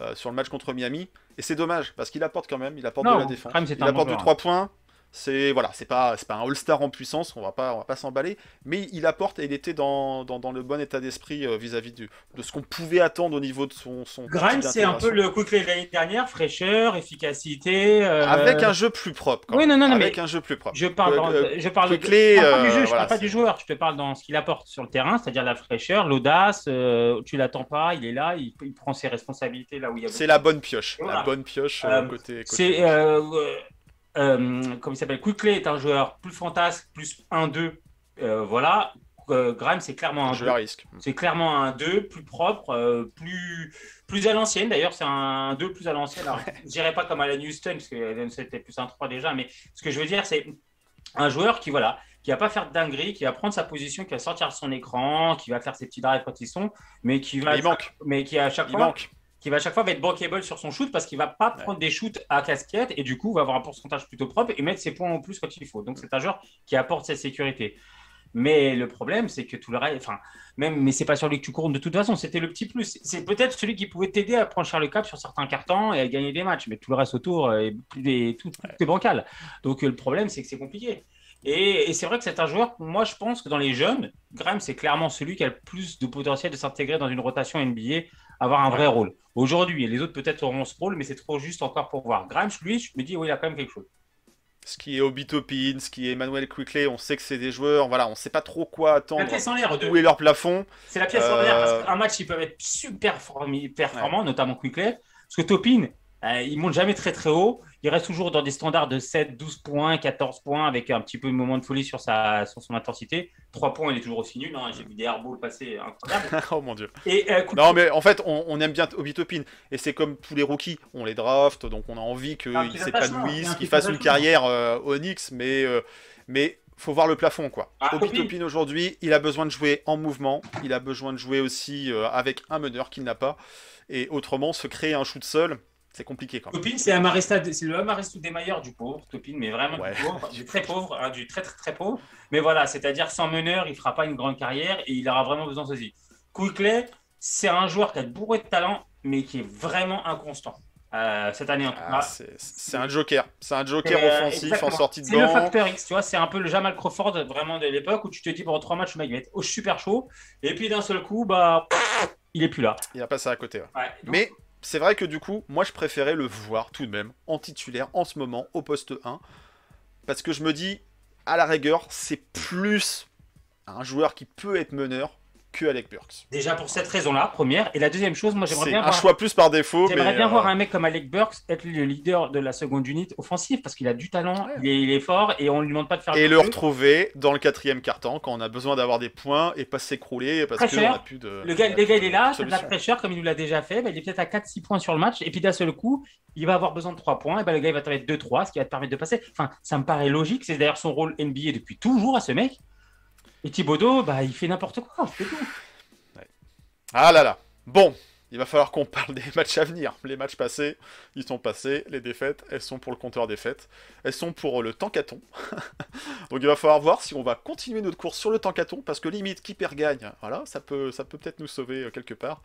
euh, sur le match contre Miami. Et c'est dommage parce qu'il apporte quand même. Il apporte Non, de la défense. Grimes, il apporte bon joueur. 3 points. C'est voilà, c'est pas, c'est pas un All-Star en puissance. On va pas, on va pas s'emballer. Mais il apporte et il était dans, dans, dans le bon état d'esprit euh, vis-à-vis du- de ce qu'on pouvait attendre au niveau de son. son Grimes, c'est un peu le Quickly de l'année dernière, fraîcheur, efficacité. euh, Avec un jeu plus propre. Quand Oui, non, non, non, Avec mais un jeu plus propre. Je parle, dans- Euh, je parle de, Quickly, je parle pas euh, du jeu, je voilà, parle pas du joueur, je te parle dans ce qu'il apporte sur le terrain, c'est-à-dire la fraîcheur, l'audace, euh, tu l'attends pas, il est là, il, il prend ses responsabilités là où il y a C'est la bonne pioche. Voilà. La bonne pioche euh, Euh, côté. côté C'est. Euh, comment il s'appelle Quickly est un joueur plus fantasque, plus 1-2, euh, voilà. Euh, Grimes, c'est clairement un jeu 2. à risque. C'est clairement un 2 plus propre, euh, plus, plus à l'ancienne. D'ailleurs, c'est un 2 plus à l'ancienne. Alors, Je dirais pas comme Alan Houston, parce que Alan Houston était plus un 3 déjà, mais ce que je veux dire, c'est un joueur qui, voilà, qui va pas faire de dinguerie, qui va prendre sa position, qui va sortir son écran, qui va faire ses petits drives quand ils sont, mais qui va, il manque. mais qui à chaque Il fois, manque. Qui va à chaque fois va être bankable sur son shoot parce qu'il va pas prendre des shoots à casquette et du coup va avoir un pourcentage plutôt propre et mettre ses points en plus quand il faut. Donc c'est un joueur qui apporte cette sécurité. Mais le problème, c'est que tout le reste, enfin, même, mais c'est pas sur lui que tu cours de toute façon. C'était le petit plus. C'est peut-être celui qui pouvait t'aider à franchir le cap sur certains cartons et à gagner des matchs. Mais tout le reste autour euh, est, est- tout, tout est bancal. Donc euh, le problème, c'est que c'est compliqué. Et, et c'est vrai que c'est un joueur, moi je pense que dans les jeunes, Graham, c'est clairement celui qui a le plus de potentiel de s'intégrer dans une rotation NBA, avoir un vrai rôle. Aujourd'hui, les autres peut-être auront ce rôle, mais c'est trop juste encore pour voir. Grimes, lui, je me dis, oui, il a quand même quelque chose. Ce qui est Obi Toppin, ce qui est Emmanuel Quickly, on sait que c'est des joueurs, voilà, on sait pas trop quoi La attendre. pièce en l'air, deux. Où est leur plafond C'est la pièce en Euh, l'air parce qu'un match, ils peuvent être super performants, notamment Quickly. Parce que Topin, euh, il monte jamais très très haut. Il reste toujours dans des standards de 7, 12 points, 14 points, avec un petit peu de moment de folie sur, sa, sur son intensité. 3 points, il est toujours aussi nul. hein. J'ai vu des airballs passer incroyables. Oh mon dieu. Et euh, Non, mais en fait, on, on aime bien Obi Toppin. Et c'est comme tous les rookies, on les draft, donc on a envie un qu'ils s'épanouissent, qu'ils fassent une carrière euh, Knicks, mais, euh, mais faut voir le plafond, quoi. Ah, Obi Toppin. Toppin, aujourd'hui, il a besoin de jouer en mouvement, il a besoin de jouer aussi euh, avec un meneur qu'il n'a pas. Et autrement, se créer un shoot seul, c'est compliqué quand même. Topin, c'est le Amarista des meilleurs du pauvre, Topin, mais vraiment Ouais. du pauvre, du très pauvre, hein, du très très très pauvre. Mais voilà, c'est-à-dire sans meneur, il fera pas une grande carrière et il aura vraiment besoin de ceci. Quickly, c'est un joueur qui a bourré de talent, mais qui est vraiment inconstant. Euh, cette année en tout Ah, cas. c'est c'est un joker. C'est un joker Euh, offensif exactement. en sortie de C'est le banc. facteur X, tu vois, c'est un peu le Jamal Crawford vraiment de l'époque où tu te dis pendant trois matchs, le mec va être au super chaud, et puis d'un seul coup, bah, il est plus là. Il a passé à côté. ouais. Ouais. Donc, Mais c'est vrai que du coup, moi je préférais le voir tout de même en titulaire en ce moment au poste 1. Parce que je me dis, à la rigueur, c'est plus un joueur qui peut être meneur que Alec Burks. Déjà pour cette raison-là, première. Et la deuxième chose, moi j'aimerais C'est bien un voir. choix plus par défaut, mais J'aimerais bien euh, voir un mec comme Alec Burks être le leader de la seconde unité offensive parce qu'il a du talent, Ouais. il, est, il est fort et on lui demande pas de faire et le retrouver dans le quatrième carton quand on a besoin d'avoir des points et pas s'écrouler parce qu'on a plus de. Le gars, le gars, il est là, c'est de la fraîcheur comme il nous l'a déjà fait. bah, il est peut-être à 4-6 points sur le match. Et puis d'un seul coup, il va avoir besoin de 3 points. Et ben, le gars, il va te mettre 2-3, ce qui va te permettre de passer. Enfin, ça me paraît logique. C'est d'ailleurs son rôle NBA depuis toujours à ce mec. Et Thibodeau, bah, il fait n'importe quoi. C'est tout. Ah là là. Bon, il va falloir qu'on parle des matchs à venir. Les matchs passés, ils sont passés. Les défaites, elles sont pour le compteur défaites. Elles sont pour le tankathon. Donc il va falloir voir si on va continuer notre course sur le tankathon parce que limite qui perd gagne. Voilà, ça peut, ça peut peut-être nous sauver euh, quelque part.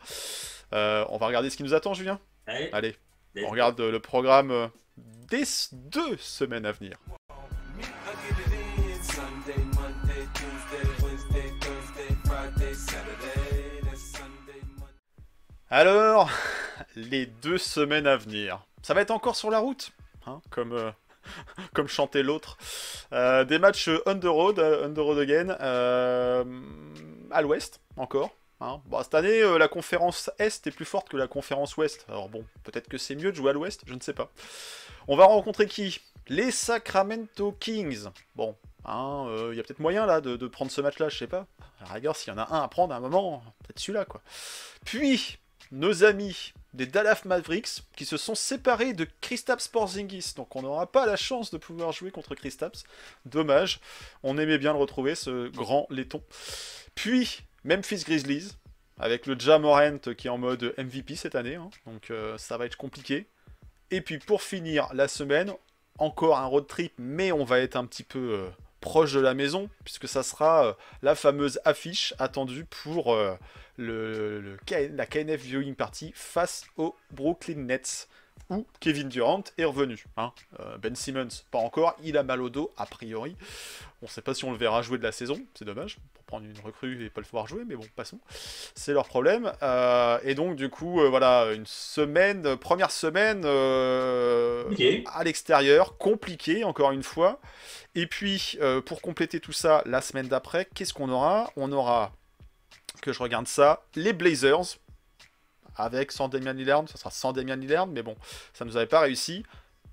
Euh, on va regarder ce qui nous attend, Julien. Allez. Allez, on regarde le programme euh, des deux semaines à venir. Alors, les deux semaines à venir. Ça va être encore sur la route, hein, comme, euh, comme chantait l'autre. Euh, des matchs on the road, euh, on road again, à l'ouest encore. hein. Bon, cette année, la conférence Est est plus forte que la conférence Ouest. Alors bon, peut-être que c'est mieux de jouer à l'ouest, je ne sais pas. On va rencontrer qui? Les Sacramento Kings. Bon, hein, il y a peut-être moyen là de, prendre ce match-là, je sais pas. À la s'il y en a un à prendre à un moment, peut-être celui-là quoi. Puis, nos amis des Dallas Mavericks qui se sont séparés de Kristaps Porzingis. Donc on n'aura pas la chance de pouvoir jouer contre Kristaps. Dommage. On aimait bien le retrouver, ce grand laiton. Puis Memphis Grizzlies avec le Ja Morant qui est en mode MVP cette année. hein. Donc euh, ça va être compliqué. Et puis pour finir la semaine, encore un road trip, mais on va être un petit peu euh, proche de la maison, puisque ça sera euh, la fameuse affiche attendue pour le, la KNF Viewing Party face aux Brooklyn Nets, où Kevin Durant est revenu. hein. Euh, ben Simmons, pas encore, il a mal au dos, a priori. On ne sait pas si on le verra jouer de la saison, c'est dommage, pour prendre une recrue et pas le voir jouer, mais bon, passons. C'est leur problème. Euh, et donc, du coup, euh, voilà, une semaine, première semaine à l'extérieur, compliqué, encore une fois. Et puis, pour compléter tout ça, la semaine d'après, qu'est-ce qu'on aura? On aura, que je regarde ça, les Blazers, avec sans Damian Lillard, ça sera sans Damian Lillard, mais bon, ça nous avait pas réussi.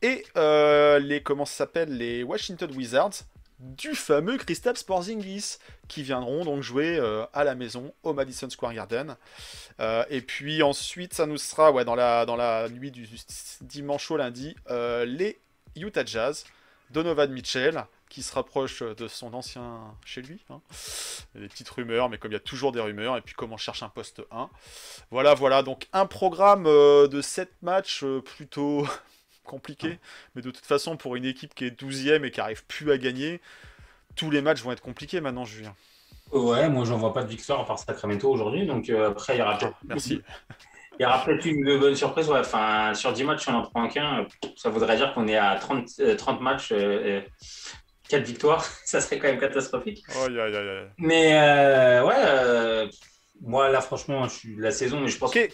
Et euh, les, comment ça les Washington Wizards, du fameux Kristaps Porzingis, qui viendront donc jouer euh, à la maison au Madison Square Garden. Euh, et puis ensuite, ça nous sera, ouais, dans la, dans la nuit du dimanche au lundi, les Utah Jazz, Donovan Mitchell, qui se rapproche de son ancien chez lui. hein. Il y a des petites rumeurs, mais comme il y a toujours des rumeurs, et puis comme on cherche un poste 1. Voilà, voilà, donc un programme euh, de 7 matchs euh, plutôt compliqué, mais de toute façon, pour une équipe qui est 12ème et qui arrive plus à gagner, tous les matchs vont être compliqués maintenant, Julien. Ouais, moi j'en vois pas de victoire à part Sacramento aujourd'hui. Donc euh, après, il y aura peut-être Merci. il y aura peut-être une bonne surprise. Ouais. Enfin, sur 10 matchs, on en prend qu'un, ça voudrait dire qu'on est à 30, euh, 30 matchs, euh, 4 victoires. Ça serait quand même catastrophique. Mais euh, ouais, euh, moi là, franchement, je suis la saison, mais je pense Ok,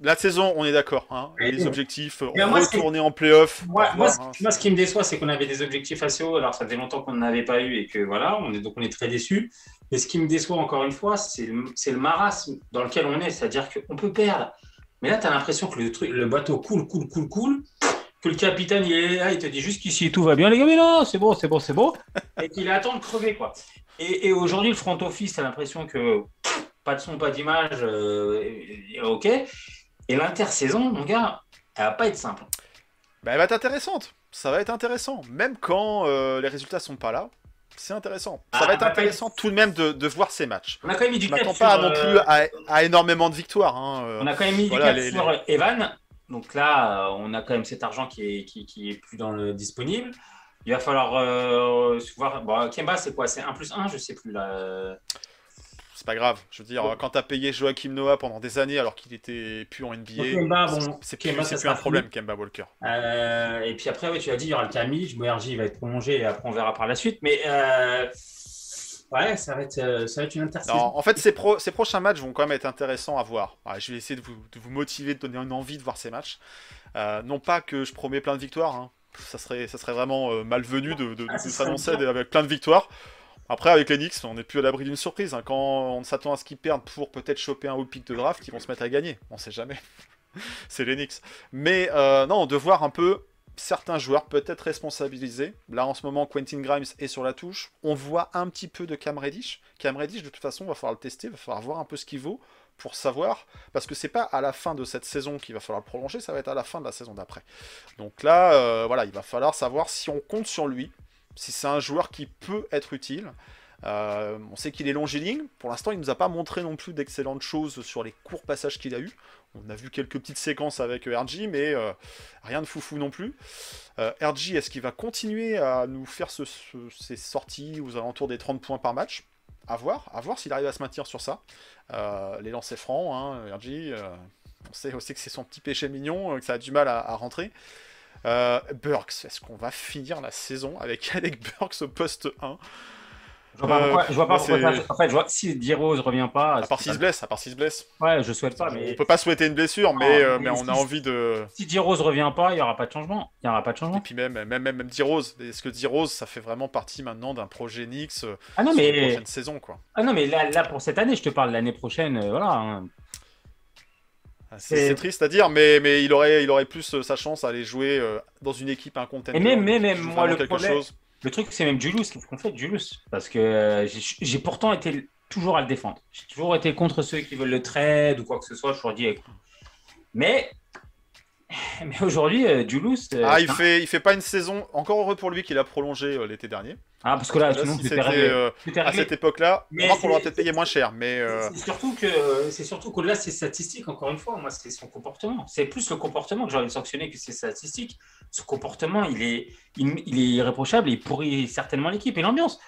la saison, on est d'accord. hein. Les objectifs, Mais moi, c'est- retourner en playoff. Moi, moi, hein. moi, ce qui me déçoit, c'est qu'on avait des objectifs assez hauts. Alors, ça faisait longtemps qu'on n'en avait pas eu et que voilà, on est, donc on est très déçus. Mais ce qui me déçoit encore une fois, c'est le, le marasme dans lequel on est. C'est-à-dire qu'on peut perdre. Mais là, tu as l'impression que le, truc, le bateau coule, coule, coule, coule. Que le capitaine, il est là, il te dit jusqu'ici, tout va bien, les gars. Mais non, c'est bon, c'est bon, c'est bon. Et qu'il attend de crever, quoi. Et, et aujourd'hui, le front office, tu as l'impression que pff, pas de son, pas d'image, euh, OK. Et l'intersaison, mon gars, elle va pas être simple. Bah, elle va être intéressante. Ça va être intéressant. Même quand euh, les résultats sont pas là, c'est intéressant. Ça Ah, va être intéressant tout de même de, de voir ces matchs. On a quand même mis du cap pas sur, non euh, plus à, à énormément de victoires. hein, euh. On a quand même mis Voilà, du cap les- sur Evan. Donc là, euh, on a quand même cet argent qui est, qui, qui est plus dans le disponible. Il va falloir euh, voir. Bon, Kemba, c'est quoi? C'est 1 plus 1 Je sais plus. Là. C'est pas grave. Je veux dire, quand t'as payé Joachim Noah pendant des années alors qu'il était plus en NBA, Kemba, bon, c'est plus, un problème, Kemba Walker. Euh, et puis après, ouais, tu as dit, il y aura le Camille. Moerji va être prolongé et après, on verra par la suite. Mais euh, ouais, ça va, être, euh, ça va être une intersaison. En fait, ces, pro- ces prochains matchs vont quand même être intéressants à voir. Je vais essayer de vous, de vous motiver, de donner une envie de voir ces matchs. Euh, non pas que je promets plein de victoires, hein. ça, serait, ça serait vraiment euh, malvenu de, de- Ah, de s'annoncer avec plein de victoires. Après, avec les Knicks, on n'est plus à l'abri d'une surprise. hein. Quand on s'attend à ce qu'ils perdent pour peut-être choper un haut pick de draft, ils vont se mettre à gagner. On sait jamais. C'est les Knicks. Mais euh, non, de voir un peu certains joueurs peut-être responsabilisés. Là, en ce moment, Quentin Grimes est sur la touche. On voit un petit peu de Cam Reddish. Cam Reddish, de toute façon, va falloir le tester, va falloir voir un peu ce qu'il vaut pour savoir, parce que c'est pas à la fin de cette saison qu'il va falloir le prolonger, ça va être à la fin de la saison d'après. Donc là, euh, voilà, il va falloir savoir si on compte sur lui, si c'est un joueur qui peut être utile. Euh, on sait qu'il est longiligne. Pour l'instant, il nous a pas montré non plus d'excellentes choses sur les courts passages qu'il a eu. On a vu quelques petites séquences avec RG, mais euh, rien de foufou non plus. Euh, RG, est-ce qu'il va continuer à nous faire ce- ce- ces sorties aux alentours des 30 points par match? À voir, à voir s'il arrive à se maintenir sur ça. Euh, les lancers francs, hein, RG, euh, on sait que c'est son petit péché mignon, euh, que ça a du mal à, à rentrer. Euh, Burks, est-ce qu'on va finir la saison avec Alec Burks au poste 1 Je vois pas pourquoi. Je vois pas moi, pourquoi c'est- ça- En fait, je vois si D-Rose revient pas. À part s'il se blesse, à part s'il se blesse. Ouais, je souhaite pas, mais On peut pas souhaiter une blessure, mais, Non, euh, mais mais on a si- envie de. si D-Rose revient pas, il y aura pas de changement. Il y aura pas de Et changement. puis même, même, même, même D-Rose. Est-ce que D-Rose, ça fait vraiment partie maintenant d'un projet Nix euh, Ah non, sur les mais prochaines saisons, quoi? Ah non, mais là, là pour cette année, je te parle l'année prochaine, euh, voilà. hein. Ah, C'est Et- c'est triste à dire, mais, mais il, aurait, il aurait plus euh, sa chance à aller jouer euh, dans une équipe un contender. Et même- qui même moi, le problème- chose. Le truc, c'est même Julius, qu'est-ce qu'on fait Julius Parce que euh, j'ai pourtant été toujours à le défendre. J'ai toujours été contre ceux qui veulent le trade ou quoi que ce soit. Je leur dis, écoute. Mais, mais aujourd'hui, euh, Julius. euh, Ah, il un- fait, il fait pas une saison. Encore heureux pour lui qu'il a prolongé l'été dernier. Ah, parce que là, Là, sinon, si c'était euh, à cette époque-là, on qu'on l'aurait c'est- peut-être payé moins cher. Mais euh, C'est surtout que c'est surtout qu'au-delà de ses statistiques, encore une fois, moi c'est son comportement. C'est plus le comportement que de sanctionner que ses statistiques. Ce comportement, il est, il, il est irréprochable et il pourrit certainement l'équipe et l'ambiance.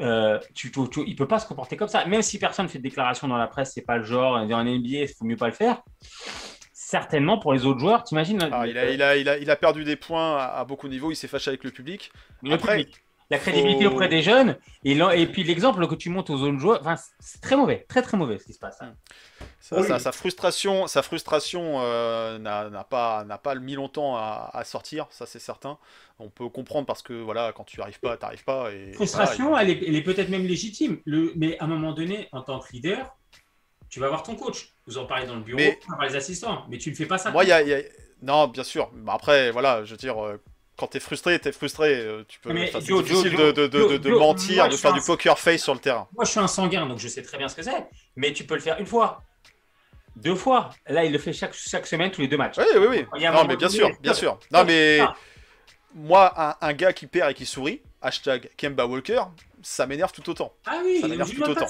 Euh, tu, tu- tu- il peut pas se comporter comme ça. Même si personne fait de déclaration dans la presse, c'est pas le genre. Dans NBA, il faut mieux pas le faire. Certainement pour les autres joueurs, t'imagines ah, il, a, il, a, il, a, il a perdu des points à, à beaucoup de niveaux. Il s'est fâché avec le public. le Après, public, la crédibilité faut- auprès des jeunes et, et puis l'exemple que tu montes aux autres joueurs, enfin, c'est très mauvais, très très mauvais ce qui se passe. hein. Sa, Oui. sa- sa frustration, sa frustration euh, n'a pas, mis longtemps à, à sortir, ça c'est certain. On peut comprendre parce que voilà, quand tu arrives pas, tu arrives pas. Et, frustration, voilà, elle est, peut-être même légitime. Le, mais à un moment donné, en tant que leader, tu vas voir ton coach. Vous en parlez dans le bureau, Mais- tu vas voir les assistants. Mais tu ne fais pas ça. Moi, il y a, il y a- Non, bien sûr. Mais après, voilà, je veux dire, euh, quand t'es frustré, t'es frustré. euh, Tu peux... Mais c'est difficile Joe, de, de- de- Joe, de- de Joe, mentir, moi, de faire du poker face sur le terrain. Moi, je suis un sanguin, donc je sais très bien ce que c'est. Mais tu peux le faire une fois, deux fois. Là, il le fait chaque, chaque semaine, tous les deux matchs. Oui, oui, oui. Il y a un Non, mais bien sûr, bien sûr. Non, mais Ah. moi, un, un gars qui perd et qui sourit, hashtag Kemba Walker, ça m'énerve tout autant. Ah oui, Ça m'énerve tout autant.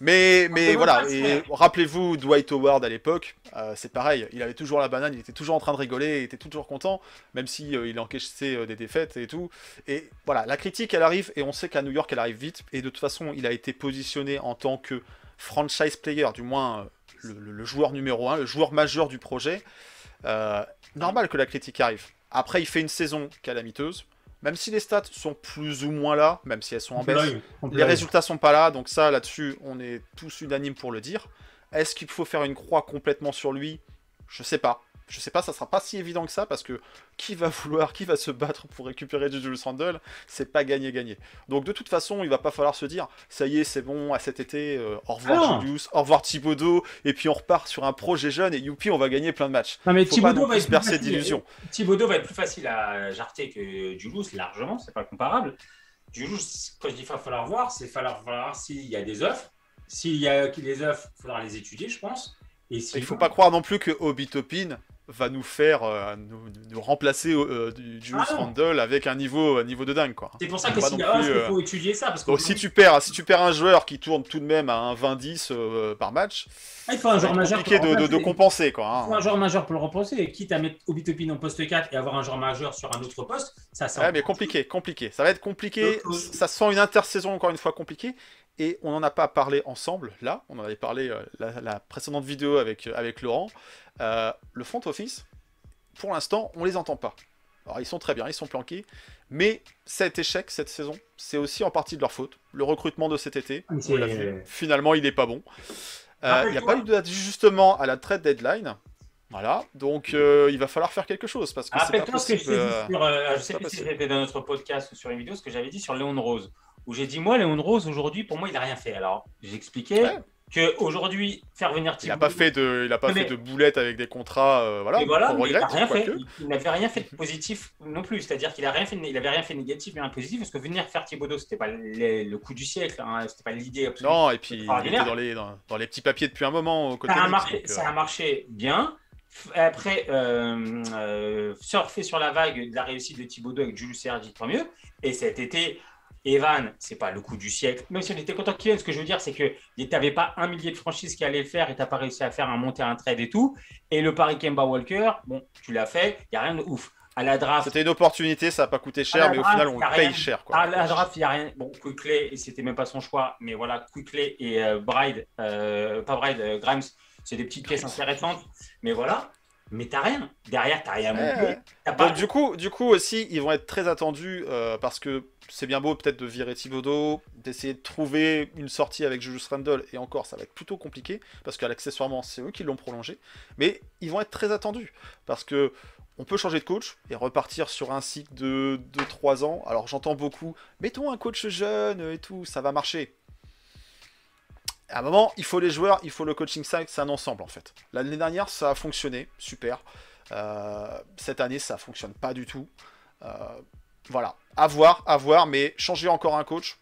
Mais, mais voilà, et rappelez-vous Dwight Howard à l'époque, euh, c'est pareil, il avait toujours la banane, il était toujours en train de rigoler, il était toujours content, même si euh, il encaissait euh, des défaites et tout. Et voilà, la critique elle arrive, et on sait qu'à New York elle arrive vite, et de toute façon il a été positionné en tant que franchise player, du moins le, le- le joueur numéro un, le joueur majeur du projet. Normal que la critique arrive. Après il fait une saison calamiteuse, même si les stats sont plus ou moins là, même si elles sont en baisse. Les résultats sont pas là, donc ça, là-dessus, on est tous unanimes pour le dire. Est-ce qu'il faut faire une croix complètement sur lui? Je sais pas. Je sais pas, ça sera pas si évident que ça, parce que qui va vouloir, qui va se battre pour récupérer du Julius Randle, c'est pas gagné-gagné. Donc de toute façon, il va pas falloir se dire, ça y est, c'est bon, à cet été, euh, au revoir Ah. Julius, au revoir Thibodeau, et puis on repart sur un projet jeune, et youpi, on va gagner plein de matchs. Non, mais Faut Thibodeau va. Thibodeau va être plus facile à jarter que Julius, largement, c'est pas comparable. Julius, quand je dis qu'il va falloir voir, c'est falloir voir s'il y a des offres. S'il y a les offres, il faudra les étudier, je pense. Et Il faut pas croire non plus que Obi Toppin va nous faire euh, nous, nous remplacer euh, du Julius Ah. Randle avec un niveau, niveau de dingue quoi. C'est pour ça que a plus, il euh, faut étudier ça. Parce que Donc si tu perds, si tu perds un joueur qui tourne tout de même à un 20-10 euh, par match, Ah, il faut un joueur majeur. compliqué pour de, compenser quoi. Il faut hein. un joueur majeur pour le reposer. Quitte à mettre Obitopin en poste 4 et avoir un joueur majeur sur un autre poste, ça Ouais, mais compliqué, compliqué. Ça va être compliqué. Ça sent une intersaison encore une fois compliquée. Et on n'en a pas parlé ensemble, là. On en avait parlé euh, la, la précédente vidéo avec, euh, avec Laurent. Euh, le front office, pour l'instant, on les entend pas. Alors ils sont très bien, ils sont planqués. Mais cet échec, cette saison, c'est aussi en partie de leur faute. Le recrutement de cet été, Ah, on vu. Finalement, il n'est pas bon. Euh, Il n'y a pas eu d'ajustement à la trade deadline. Voilà, donc euh, il va falloir faire quelque chose parce que c'est pas Rappelle-toi ce que je possible. dit euh, sur. je sais pas plus si possible. c'était dans notre podcast ou sur une vidéo, ce que j'avais dit sur Léon Rose. Où j'ai dit, moi, Léon Rose, aujourd'hui, pour moi, il n'a rien fait. Alors, j'ai expliqué Ouais. qu'aujourd'hui, faire venir Il Thibaut. n'a pas fait de, il a pas Mais- fait de boulettes avec des contrats, euh, voilà, il n'a regrette, rien. Il- Il n'avait rien fait de positif non plus. C'est-à-dire qu'il a rien fait, il avait rien fait de négatif, mais de positif, parce que venir faire Thibaudot, c'était pas le, le coup du siècle, hein, c'était pas l'idée absolue. Non, et puis il était dans les, dans, dans les petits papiers depuis un moment au côté ça a, Knicks, marché, donc, euh, ça a marché bien. Après, euh, euh, surfer sur la vague de la réussite de Thibaudot avec Julius Sergi, tant mieux. Et cet été, Evan, c'est pas le coup du siècle. Même si on était content qu'il vienne, ce que je veux dire, c'est que tu n'avais pas un millier de franchises qui allait le faire et tu n'as pas réussi à faire un monter un trade et tout. Et le pari Kemba Walker, bon, tu l'as fait, il n'y a rien de ouf. À la draft, C'était une opportunité, ça n'a pas coûté cher, mais au final on paye rien. cher. Quoi. à la draft, il n'y a rien. Bon, Quickley, et c'était même pas son choix, mais voilà, Quickley et euh, Bride, euh, pas Bride, euh, Grimes, c'est des petites pièces intéressantes, mais voilà. Mais t'as rien. Derrière, t'as rien Ouais, ouais. T'as pas- Donc du coup, du coup aussi, ils vont être très attendus euh, parce que c'est bien beau peut-être de virer Thibodeau, d'essayer de trouver une sortie avec Julius Randle, et encore, ça va être plutôt compliqué parce qu'accessoirement, c'est eux qui l'ont prolongé. Mais ils vont être très attendus parce que on peut changer de coach et repartir sur un cycle de 2-3 ans. Alors j'entends beaucoup, mettons un coach jeune et tout, ça va marcher. À un moment, il faut les joueurs, il faut le coaching staff, c'est un ensemble en fait. L'année dernière, ça a fonctionné, super. Euh, cette année, ça fonctionne pas du tout. Euh, voilà, à voir, à voir, mais changer encore un coach,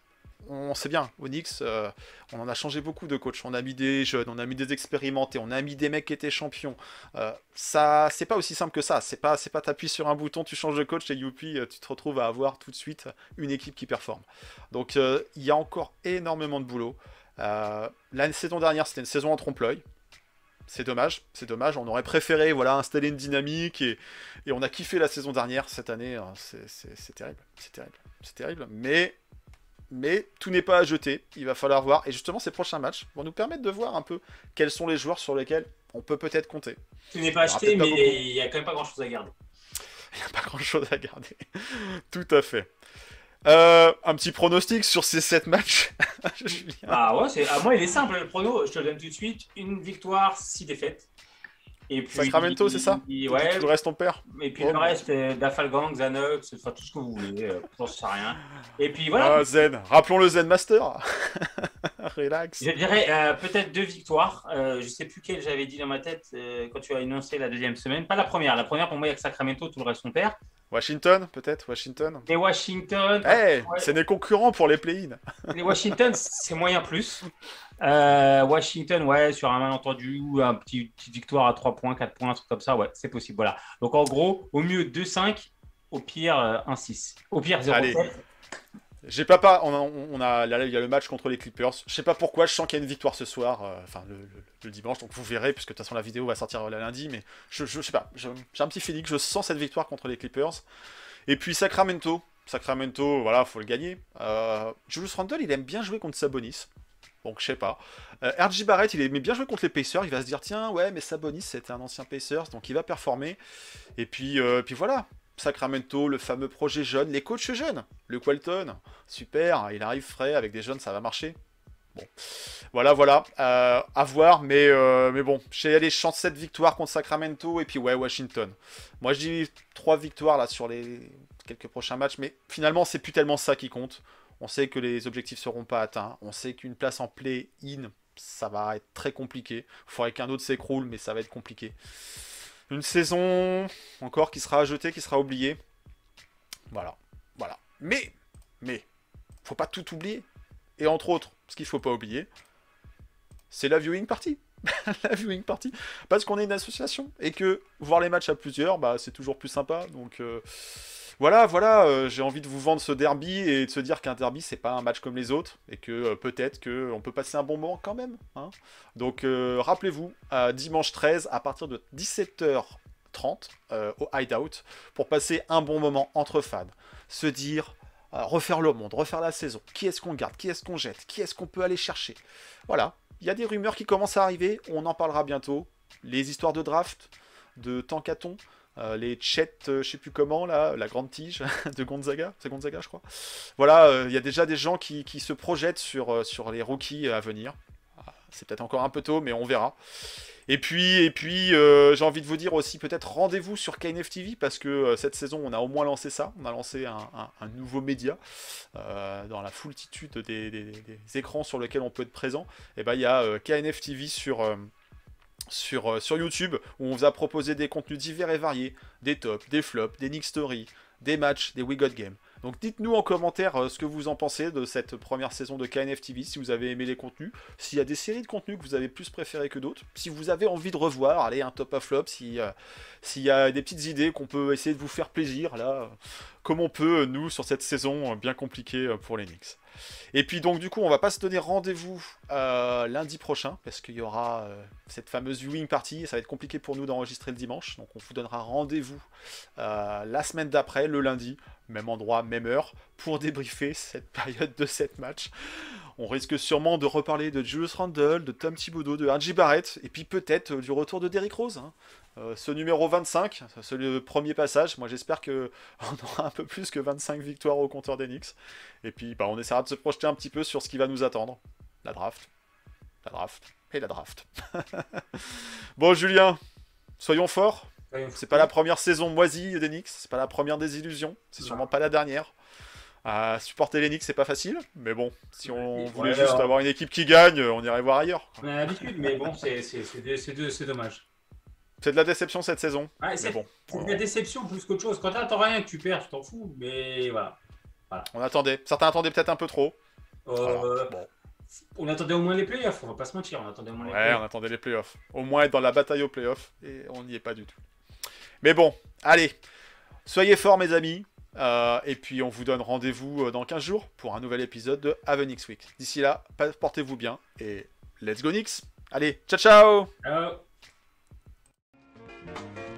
on sait bien, Onyx, euh, on en a changé beaucoup de coachs. On a mis des jeunes, on a mis des expérimentés, on a mis des mecs qui étaient champions. Euh, ça, c'est pas aussi simple que ça. C'est pas, c'est pas t'appuies sur un bouton, tu changes de coach et youpi, euh, tu te retrouves à avoir tout de suite une équipe qui performe. Donc il y a encore énormément de boulot. Euh, la saison dernière, c'était une saison en trompe-l'œil. C'est dommage, c'est dommage. On aurait préféré voilà, installer une dynamique et, et on a kiffé la saison dernière. Cette année, euh, c'est- terrible, c'est terrible, c'est terrible. Mais, mais tout n'est pas à jeter. Il va falloir voir. Et justement, ces prochains matchs vont nous permettre de voir un peu quels sont les joueurs sur lesquels on peut peut-être compter. Tu n'es pas acheté, mais il n'y a quand même pas grand chose à garder. Il n'y a pas grand chose à garder. Tout à fait. Euh, un petit pronostic sur ces 7 matchs. Ah ouais, c'est... ah, moi, il est simple le prono, je te le donne tout de suite. Une victoire, six défaites. Et puis, Sacramento, c'est ça? Ouais, Tout le reste, on perd. et puis Oh, le reste, euh, Dafalgang, Xanox, enfin tout ce que vous voulez, euh, j'en sais rien. Et puis voilà, Ah, Zen. Rappelons le Zen Master. Relax. Je dirais euh, peut-être deux victoires. Euh, je ne sais plus quelle j'avais dit dans ma tête quand tu as énoncé la deuxième semaine. Pas la première. La première, pour moi, il y a que Sacramento, tout le reste, on perd. Washington, peut-être Washington. Et Washington, Eh, Ouais. c'est des concurrents pour les play-in. les Washington, c'est moyen plus. Euh, Washington, ouais, sur un malentendu ou un petit petite victoire à 3 points, 4 points, un truc comme ça, ouais, c'est possible. Voilà. Donc en gros, au mieux 2-5, au pire euh, 1-6. Au pire 0-7. J'ai pas pas. On a, là, il y a le match contre les Clippers. Je sais pas pourquoi. Je sens qu'il y a une victoire ce soir. euh, Enfin, le, dimanche. Donc vous verrez, puisque de toute façon la vidéo va sortir le lundi. Mais je, je, sais pas. J'ai un petit feeling. Je sens cette victoire contre les Clippers. Et puis Sacramento. Sacramento, voilà, faut le gagner. Euh, Julius Randle, il aime bien jouer contre Sabonis. Donc je sais pas. Euh, RJ Barrett, il aimait bien jouer contre les Pacers. Il va se dire tiens, ouais, mais Sabonis c'était un ancien Pacers, donc il va performer. Et puis, euh, puis voilà. Sacramento, le fameux projet jeune, les coachs jeunes, le Qualton, super, il arrive frais avec des jeunes, ça va marcher. Bon, voilà, voilà, euh, à voir, mais, euh, mais bon, j'ai les chances 7 victoires contre Sacramento et puis ouais, Washington. Moi je dis 3 victoires là sur les quelques prochains matchs, mais finalement c'est plus tellement ça qui compte. On sait que les objectifs seront pas atteints, on sait qu'une place en play-in, ça va être très compliqué. Il faudrait qu'un autre s'écroule, mais ça va être compliqué. Une saison encore qui sera ajoutée, qui sera oubliée. Voilà, voilà. Mais, mais, faut pas tout oublier. Et entre autres, ce qu'il faut pas oublier, c'est la viewing party. la viewing party. Parce qu'on est une association et que voir les matchs à plusieurs, bah, c'est toujours plus sympa. Donc euh, voilà, voilà, euh, j'ai envie de vous vendre ce derby et de se dire qu'un derby, c'est pas un match comme les autres et que euh, peut-être que on peut passer un bon moment quand même. hein. Donc euh, rappelez-vous, dimanche 13 à partir de 17h30 euh, au Hideout pour passer un bon moment entre fans. Se dire, refaire le monde, refaire la saison. Qui est-ce qu'on garde? Qui est-ce qu'on jette? Qui est-ce qu'on peut aller chercher? Voilà, il y a des rumeurs qui commencent à arriver, on en parlera bientôt. Les histoires de draft, de Tankaton, euh, les chets, euh, je sais plus comment, là, la grande tige de Gonzaga, c'est Gonzaga je crois. Voilà, euh, il y a déjà des gens qui, qui se projettent sur, sur les rookies à venir. Ah, C'est peut-être encore un peu tôt, mais on verra. Et puis, et puis j'ai envie de vous dire aussi peut-être rendez-vous sur KNF TV parce que cette saison on a au moins lancé ça. On a lancé un, un- nouveau média dans la foultitude des, écrans sur lesquels on peut être présent. Et ben il y a euh, KNF TV sur sur, euh, sur YouTube où on vous a proposé des contenus divers et variés, des tops, des flops, des Nick Story, des matchs, des We Got Game. Donc dites-nous en commentaire euh, ce que vous en pensez de cette première saison de KNF TV, si vous avez aimé les contenus, s'il y a des séries de contenus que vous avez plus préférées que d'autres, si vous avez envie de revoir, allez, un top à flop, euh, s'il y a des petites idées qu'on peut essayer de vous faire plaisir, là, comme on peut, nous, sur cette saison bien compliquée pour les Knicks. Et puis donc du coup, on va pas se donner rendez-vous euh, lundi prochain, parce qu'il y aura euh, cette fameuse viewing party, et ça va être compliqué pour nous d'enregistrer le dimanche, donc on vous donnera rendez-vous euh, la semaine d'après, le lundi, même endroit, même heure, pour débriefer cette période de 7 matchs. On risque sûrement de reparler de Julius Randle, de Tom Thibodeau, de RJ Barrett, et puis peut-être du retour de Derrick Rose. hein. Euh, ce numéro 25, c'est le premier passage. Moi j'espère que on aura un peu plus que 25 victoires au compteur d'Enix. Et puis bah, on essaiera de se projeter un petit peu sur ce qui va nous attendre. La draft. La draft. Et la draft. bon Julien, soyons forts. C'est pas la première saison moisie d'Enix, c'est pas la première désillusion, c'est sûrement pas la dernière. Euh, supporter l'Enix c'est pas facile, mais bon, si on voulait juste avoir une équipe qui gagne, on irait voir ailleurs. On a l'habitude, mais bon, c'est dommage. C'est de la déception cette saison, Ouais, c'est bon, de la déception plus qu'autre chose. Quand t'attends rien, que tu perds, tu t'en fous. Mais voilà. on attendait. Certains attendaient peut-être un peu trop. Euh, Voilà. Bon. On attendait au moins les playoffs, on va pas se mentir. On attendait au moins les Ouais, playoffs. on attendait les playoffs. Au moins être dans la bataille aux playoffs, et on n'y est pas du tout. Mais bon, allez, soyez forts mes amis, euh, et puis on vous donne rendez-vous euh, dans 15 jours pour un nouvel épisode de Avenix Week. D'ici là, portez-vous bien, et let's go Nix Allez, ciao ciao Ciao. Thank you.